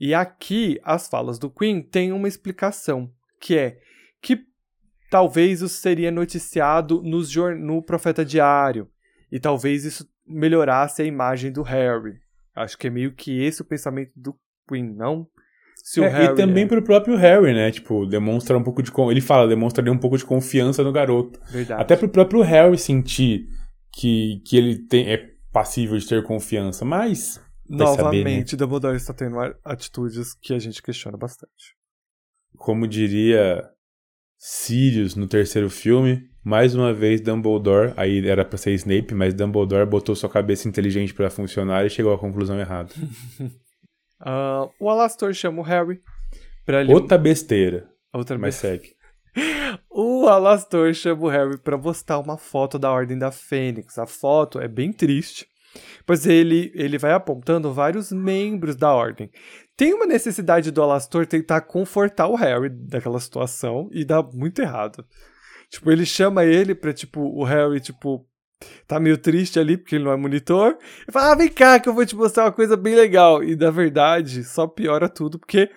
E aqui as falas do Queen têm uma explicação, que é que talvez isso seria noticiado nos no Profeta Diário, e talvez isso melhorasse a imagem do Harry. Acho que é meio que esse o pensamento do Queen, não? Se é, Harry, e também é. pro próprio Harry, né? Tipo, demonstra um pouco de. Ele fala, demonstra um pouco de confiança no garoto. Verdade. Até pro próprio Harry sentir que, que ele tem, é passível de ter confiança, mas. Novamente, saber, né? Dumbledore está tendo atitudes que a gente questiona bastante. Como diria Sirius no terceiro filme, mais uma vez Dumbledore, aí era para ser Snape, mas Dumbledore botou sua cabeça inteligente para funcionar e chegou à conclusão errada. uh, o Alastor chama o Harry pra ele... Outra besteira. Outra mas segue. o Alastor chama o Harry para postar uma foto da Ordem da Fênix. A foto é bem triste, pois ele, ele vai apontando vários membros da Ordem. Tem uma necessidade do Alastor tentar confortar o Harry daquela situação e dá muito errado. Tipo, ele chama ele pra, tipo, o Harry, tipo, tá meio triste ali porque ele não é monitor. E fala, ah, vem cá que eu vou te mostrar uma coisa bem legal. E, na verdade, só piora tudo porque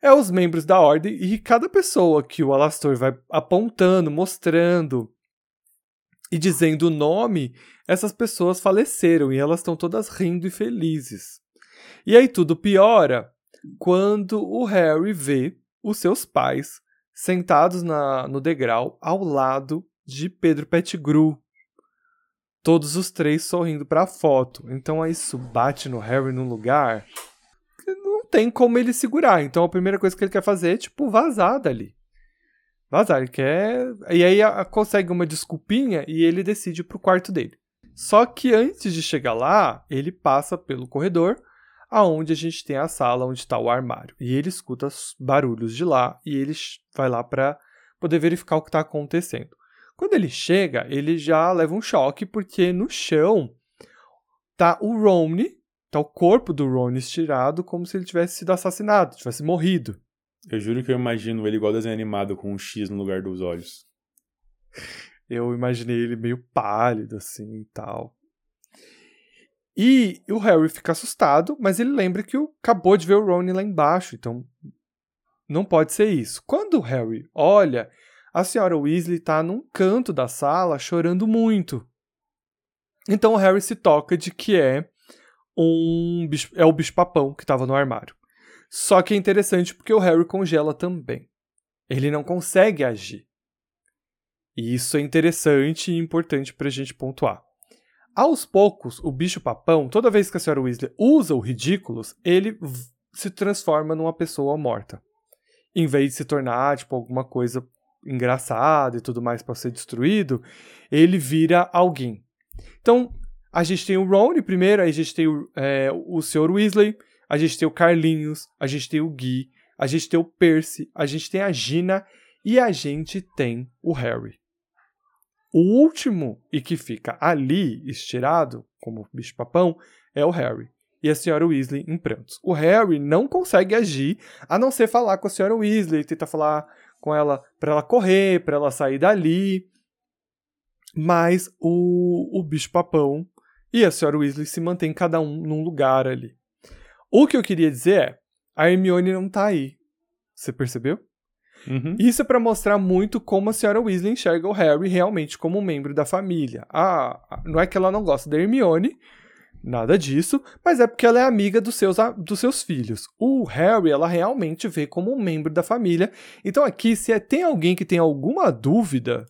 é os membros da ordem e cada pessoa que o Alastor vai apontando, mostrando e dizendo o nome, essas pessoas faleceram e elas estão todas rindo e felizes. E aí tudo piora quando o Harry vê os seus pais sentados na, no degrau ao lado de Pedro Pettigrew. Todos os três sorrindo para a foto. Então isso bate no Harry num lugar que não tem como ele segurar. Então a primeira coisa que ele quer fazer é tipo vazar dali. Vazar, ele quer. E aí a, a, consegue uma desculpinha e ele decide ir pro quarto dele. Só que antes de chegar lá, ele passa pelo corredor aonde a gente tem a sala onde está o armário. E ele escuta barulhos de lá e ele vai lá para poder verificar o que está acontecendo. Quando ele chega, ele já leva um choque porque no chão tá o Romney, tá o corpo do Ron estirado como se ele tivesse sido assassinado, tivesse morrido. Eu juro que eu imagino ele igual desenho animado com um X no lugar dos olhos. Eu imaginei ele meio pálido assim e tal. E o Harry fica assustado, mas ele lembra que acabou de ver o Ron lá embaixo, então não pode ser isso. Quando o Harry olha, a senhora Weasley está num canto da sala chorando muito. Então o Harry se toca de que é um bicho, é o bicho-papão que estava no armário. Só que é interessante porque o Harry congela também. Ele não consegue agir. E isso é interessante e importante para a gente pontuar. Aos poucos, o bicho-papão, toda vez que a senhora Weasley usa o ridículos, ele se transforma numa pessoa morta. Em vez de se tornar, tipo, alguma coisa engraçada e tudo mais para ser destruído, ele vira alguém. Então, a gente tem o Ron primeiro, aí a gente tem o, é, o Sr. Weasley, a gente tem o Carlinhos, a gente tem o Gui, a gente tem o Percy, a gente tem a Gina e a gente tem o Harry. O último e que fica ali estirado, como bicho-papão, é o Harry. E a senhora Weasley em prantos. O Harry não consegue agir a não ser falar com a senhora Weasley, tentar falar com ela para ela correr, para ela sair dali. Mas o, o bicho-papão e a senhora Weasley se mantêm cada um num lugar ali. O que eu queria dizer é, a Hermione não tá aí. Você percebeu? Uhum. Isso é para mostrar muito como a senhora Weasley enxerga o Harry realmente como um membro da família. Ah, não é que ela não gosta da Hermione, nada disso, mas é porque ela é amiga dos seus, dos seus filhos. O Harry, ela realmente vê como um membro da família. Então aqui, se é, tem alguém que tem alguma dúvida,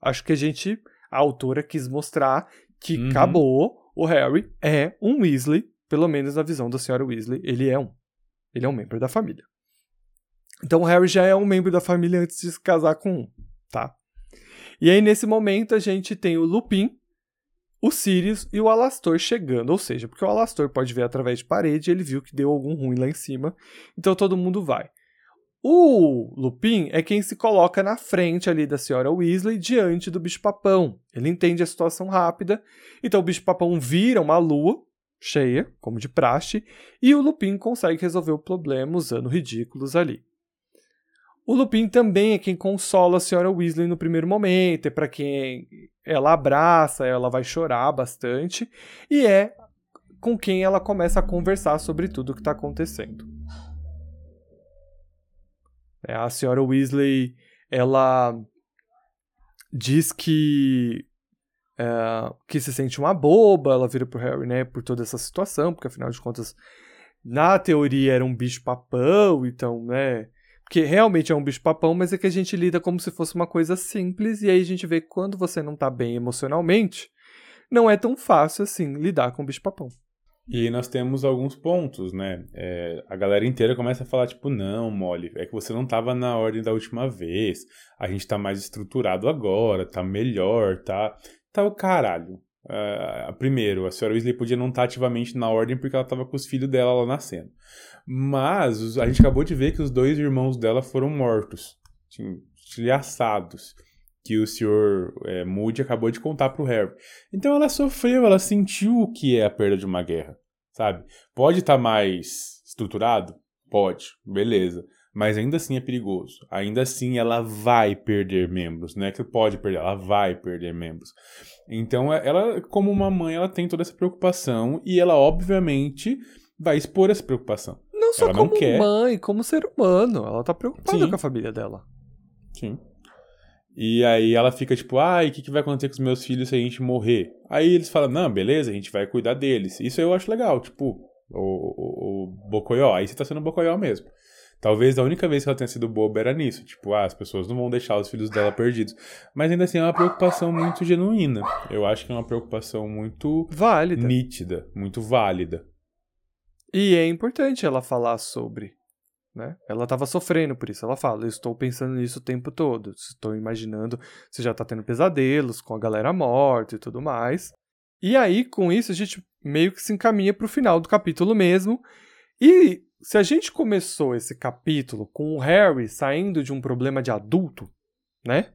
acho que a gente, a autora quis mostrar que uhum. acabou, o Harry é um Weasley, pelo menos na visão da senhora Weasley, ele é um. Ele é um membro da família. Então o Harry já é um membro da família antes de se casar com um, tá? E aí nesse momento a gente tem o Lupin, o Sirius e o Alastor chegando, ou seja, porque o Alastor pode ver através de parede, ele viu que deu algum ruim lá em cima, então todo mundo vai. O Lupin é quem se coloca na frente ali da senhora Weasley diante do bicho-papão. Ele entende a situação rápida, então o bicho-papão vira uma lua cheia, como de praxe, e o Lupin consegue resolver o problema usando ridículos ali. O Lupin também é quem consola a senhora Weasley no primeiro momento, é para quem ela abraça, ela vai chorar bastante, e é com quem ela começa a conversar sobre tudo o que está acontecendo. É, a senhora Weasley, ela diz que é, que se sente uma boba, ela vira pro Harry, né, por toda essa situação, porque afinal de contas, na teoria era um bicho papão, então, né, que realmente é um bicho-papão, mas é que a gente lida como se fosse uma coisa simples, e aí a gente vê que quando você não tá bem emocionalmente, não é tão fácil assim lidar com o bicho-papão. E nós temos alguns pontos, né? É, a galera inteira começa a falar, tipo, não, Molly, é que você não tava na ordem da última vez, a gente tá mais estruturado agora, tá melhor, tá. Tá o caralho. Uh, primeiro, a senhora Weasley podia não estar tá ativamente na ordem porque ela estava com os filhos dela lá nascendo. Mas a gente acabou de ver que os dois irmãos dela foram mortos, estilhaçados, que o senhor é, Moody acabou de contar pro Harry. Então ela sofreu, ela sentiu o que é a perda de uma guerra, sabe? Pode estar tá mais estruturado? Pode, beleza. Mas ainda assim é perigoso. Ainda assim ela vai perder membros. Não é que pode perder, ela vai perder membros. Então ela, como uma mãe, ela tem toda essa preocupação e ela, obviamente, vai expor essa preocupação. Não só ela como não quer... mãe, como ser humano. Ela tá preocupada Sim. com a família dela. Sim. E aí ela fica tipo, ai, o que, que vai acontecer com os meus filhos se a gente morrer? Aí eles falam, não, beleza, a gente vai cuidar deles. Isso eu acho legal, tipo, o, o, o Bocoió. Aí você tá sendo Bocoió mesmo. Talvez a única vez que ela tenha sido boba era nisso. Tipo, ah, as pessoas não vão deixar os filhos dela perdidos. Mas ainda assim é uma preocupação muito genuína. Eu acho que é uma preocupação muito válida. Nítida, muito válida. E é importante ela falar sobre. Né? Ela estava sofrendo por isso. Ela fala: Eu estou pensando nisso o tempo todo. Estou imaginando. Você já está tendo pesadelos com a galera morta e tudo mais. E aí, com isso, a gente meio que se encaminha para o final do capítulo mesmo. E se a gente começou esse capítulo com o Harry saindo de um problema de adulto, né?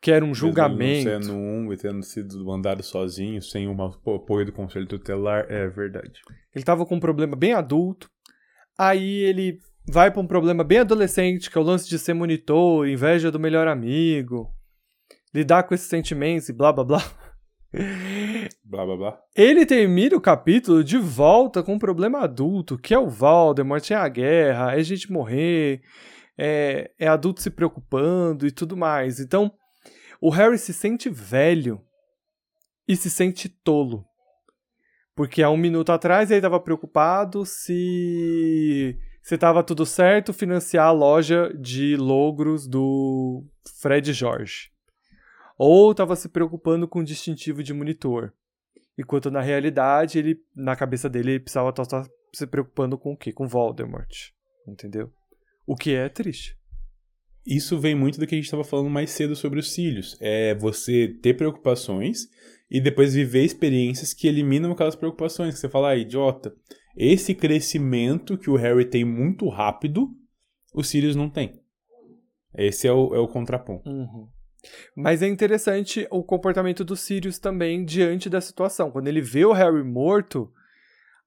Que era um julgamento. Mesmo sendo um e tendo sido mandado sozinho, sem o apoio do conselho tutelar, é verdade. Ele tava com um problema bem adulto. Aí ele vai para um problema bem adolescente, que é o lance de ser monitor, inveja do melhor amigo, lidar com esses sentimentos e blá blá blá. Blá blá blá. Ele termina o capítulo de volta com um problema adulto, que é o Voldemort, é a guerra, é gente morrer, é, é adulto se preocupando e tudo mais. Então, o Harry se sente velho e se sente tolo. Porque há um minuto atrás ele tava preocupado se se tava tudo certo financiar a loja de logros do Fred Jorge. Ou tava se preocupando com o distintivo de monitor. Enquanto na realidade, ele, na cabeça dele, ele precisava estar se preocupando com o quê? Com Voldemort. Entendeu? O que é triste. Isso vem muito do que a gente estava falando mais cedo sobre os cílios. É você ter preocupações e depois viver experiências que eliminam aquelas preocupações. Que você fala, ah, idiota, esse crescimento que o Harry tem muito rápido, os Sirius não tem. Esse é o, é o contraponto. Uhum. Mas é interessante o comportamento do Sirius também diante da situação. Quando ele vê o Harry morto,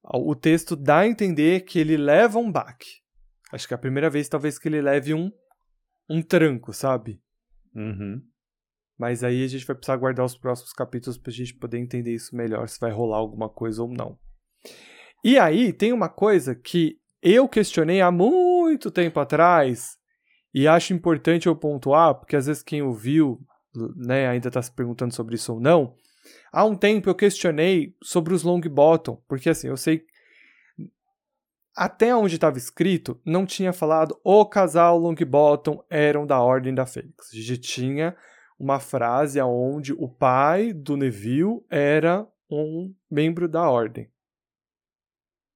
o texto dá a entender que ele leva um baque. Acho que é a primeira vez, talvez, que ele leve um, um tranco, sabe? Uhum. Mas aí a gente vai precisar guardar os próximos capítulos pra gente poder entender isso melhor, se vai rolar alguma coisa ou não. E aí tem uma coisa que eu questionei há muito tempo atrás e acho importante eu pontuar, porque às vezes quem ouviu né, ainda está se perguntando sobre isso ou não. Há um tempo eu questionei sobre os long bottom, porque assim, eu sei até onde estava escrito, não tinha falado o casal Longbottom eram da Ordem da Fênix. Gente tinha uma frase onde o pai do Neville era um membro da Ordem.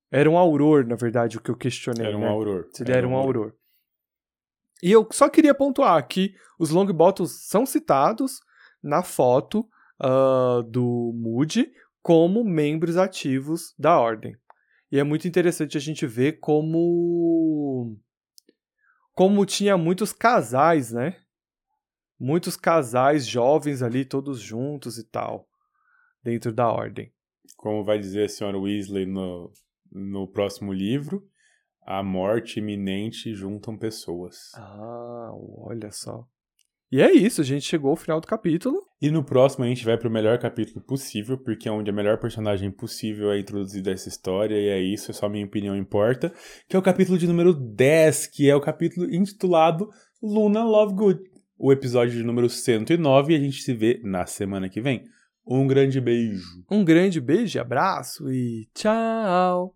Era um auror, na verdade, o que eu questionei. Era um né? auror. Se ele era, era um auror. auror. E eu só queria pontuar que os Longbottoms são citados na foto uh, do Moody como membros ativos da Ordem. E é muito interessante a gente ver como como tinha muitos casais, né? Muitos casais jovens ali, todos juntos e tal, dentro da ordem. Como vai dizer a senhora Weasley no, no próximo livro, a morte iminente juntam pessoas. Ah, olha só. E é isso, a gente chegou ao final do capítulo. E no próximo a gente vai pro melhor capítulo possível, porque é onde a melhor personagem possível é introduzida essa história, e é isso, é só minha opinião importa, que é o capítulo de número 10, que é o capítulo intitulado Luna Lovegood, o episódio de número 109, e a gente se vê na semana que vem. Um grande beijo. Um grande beijo, abraço e tchau.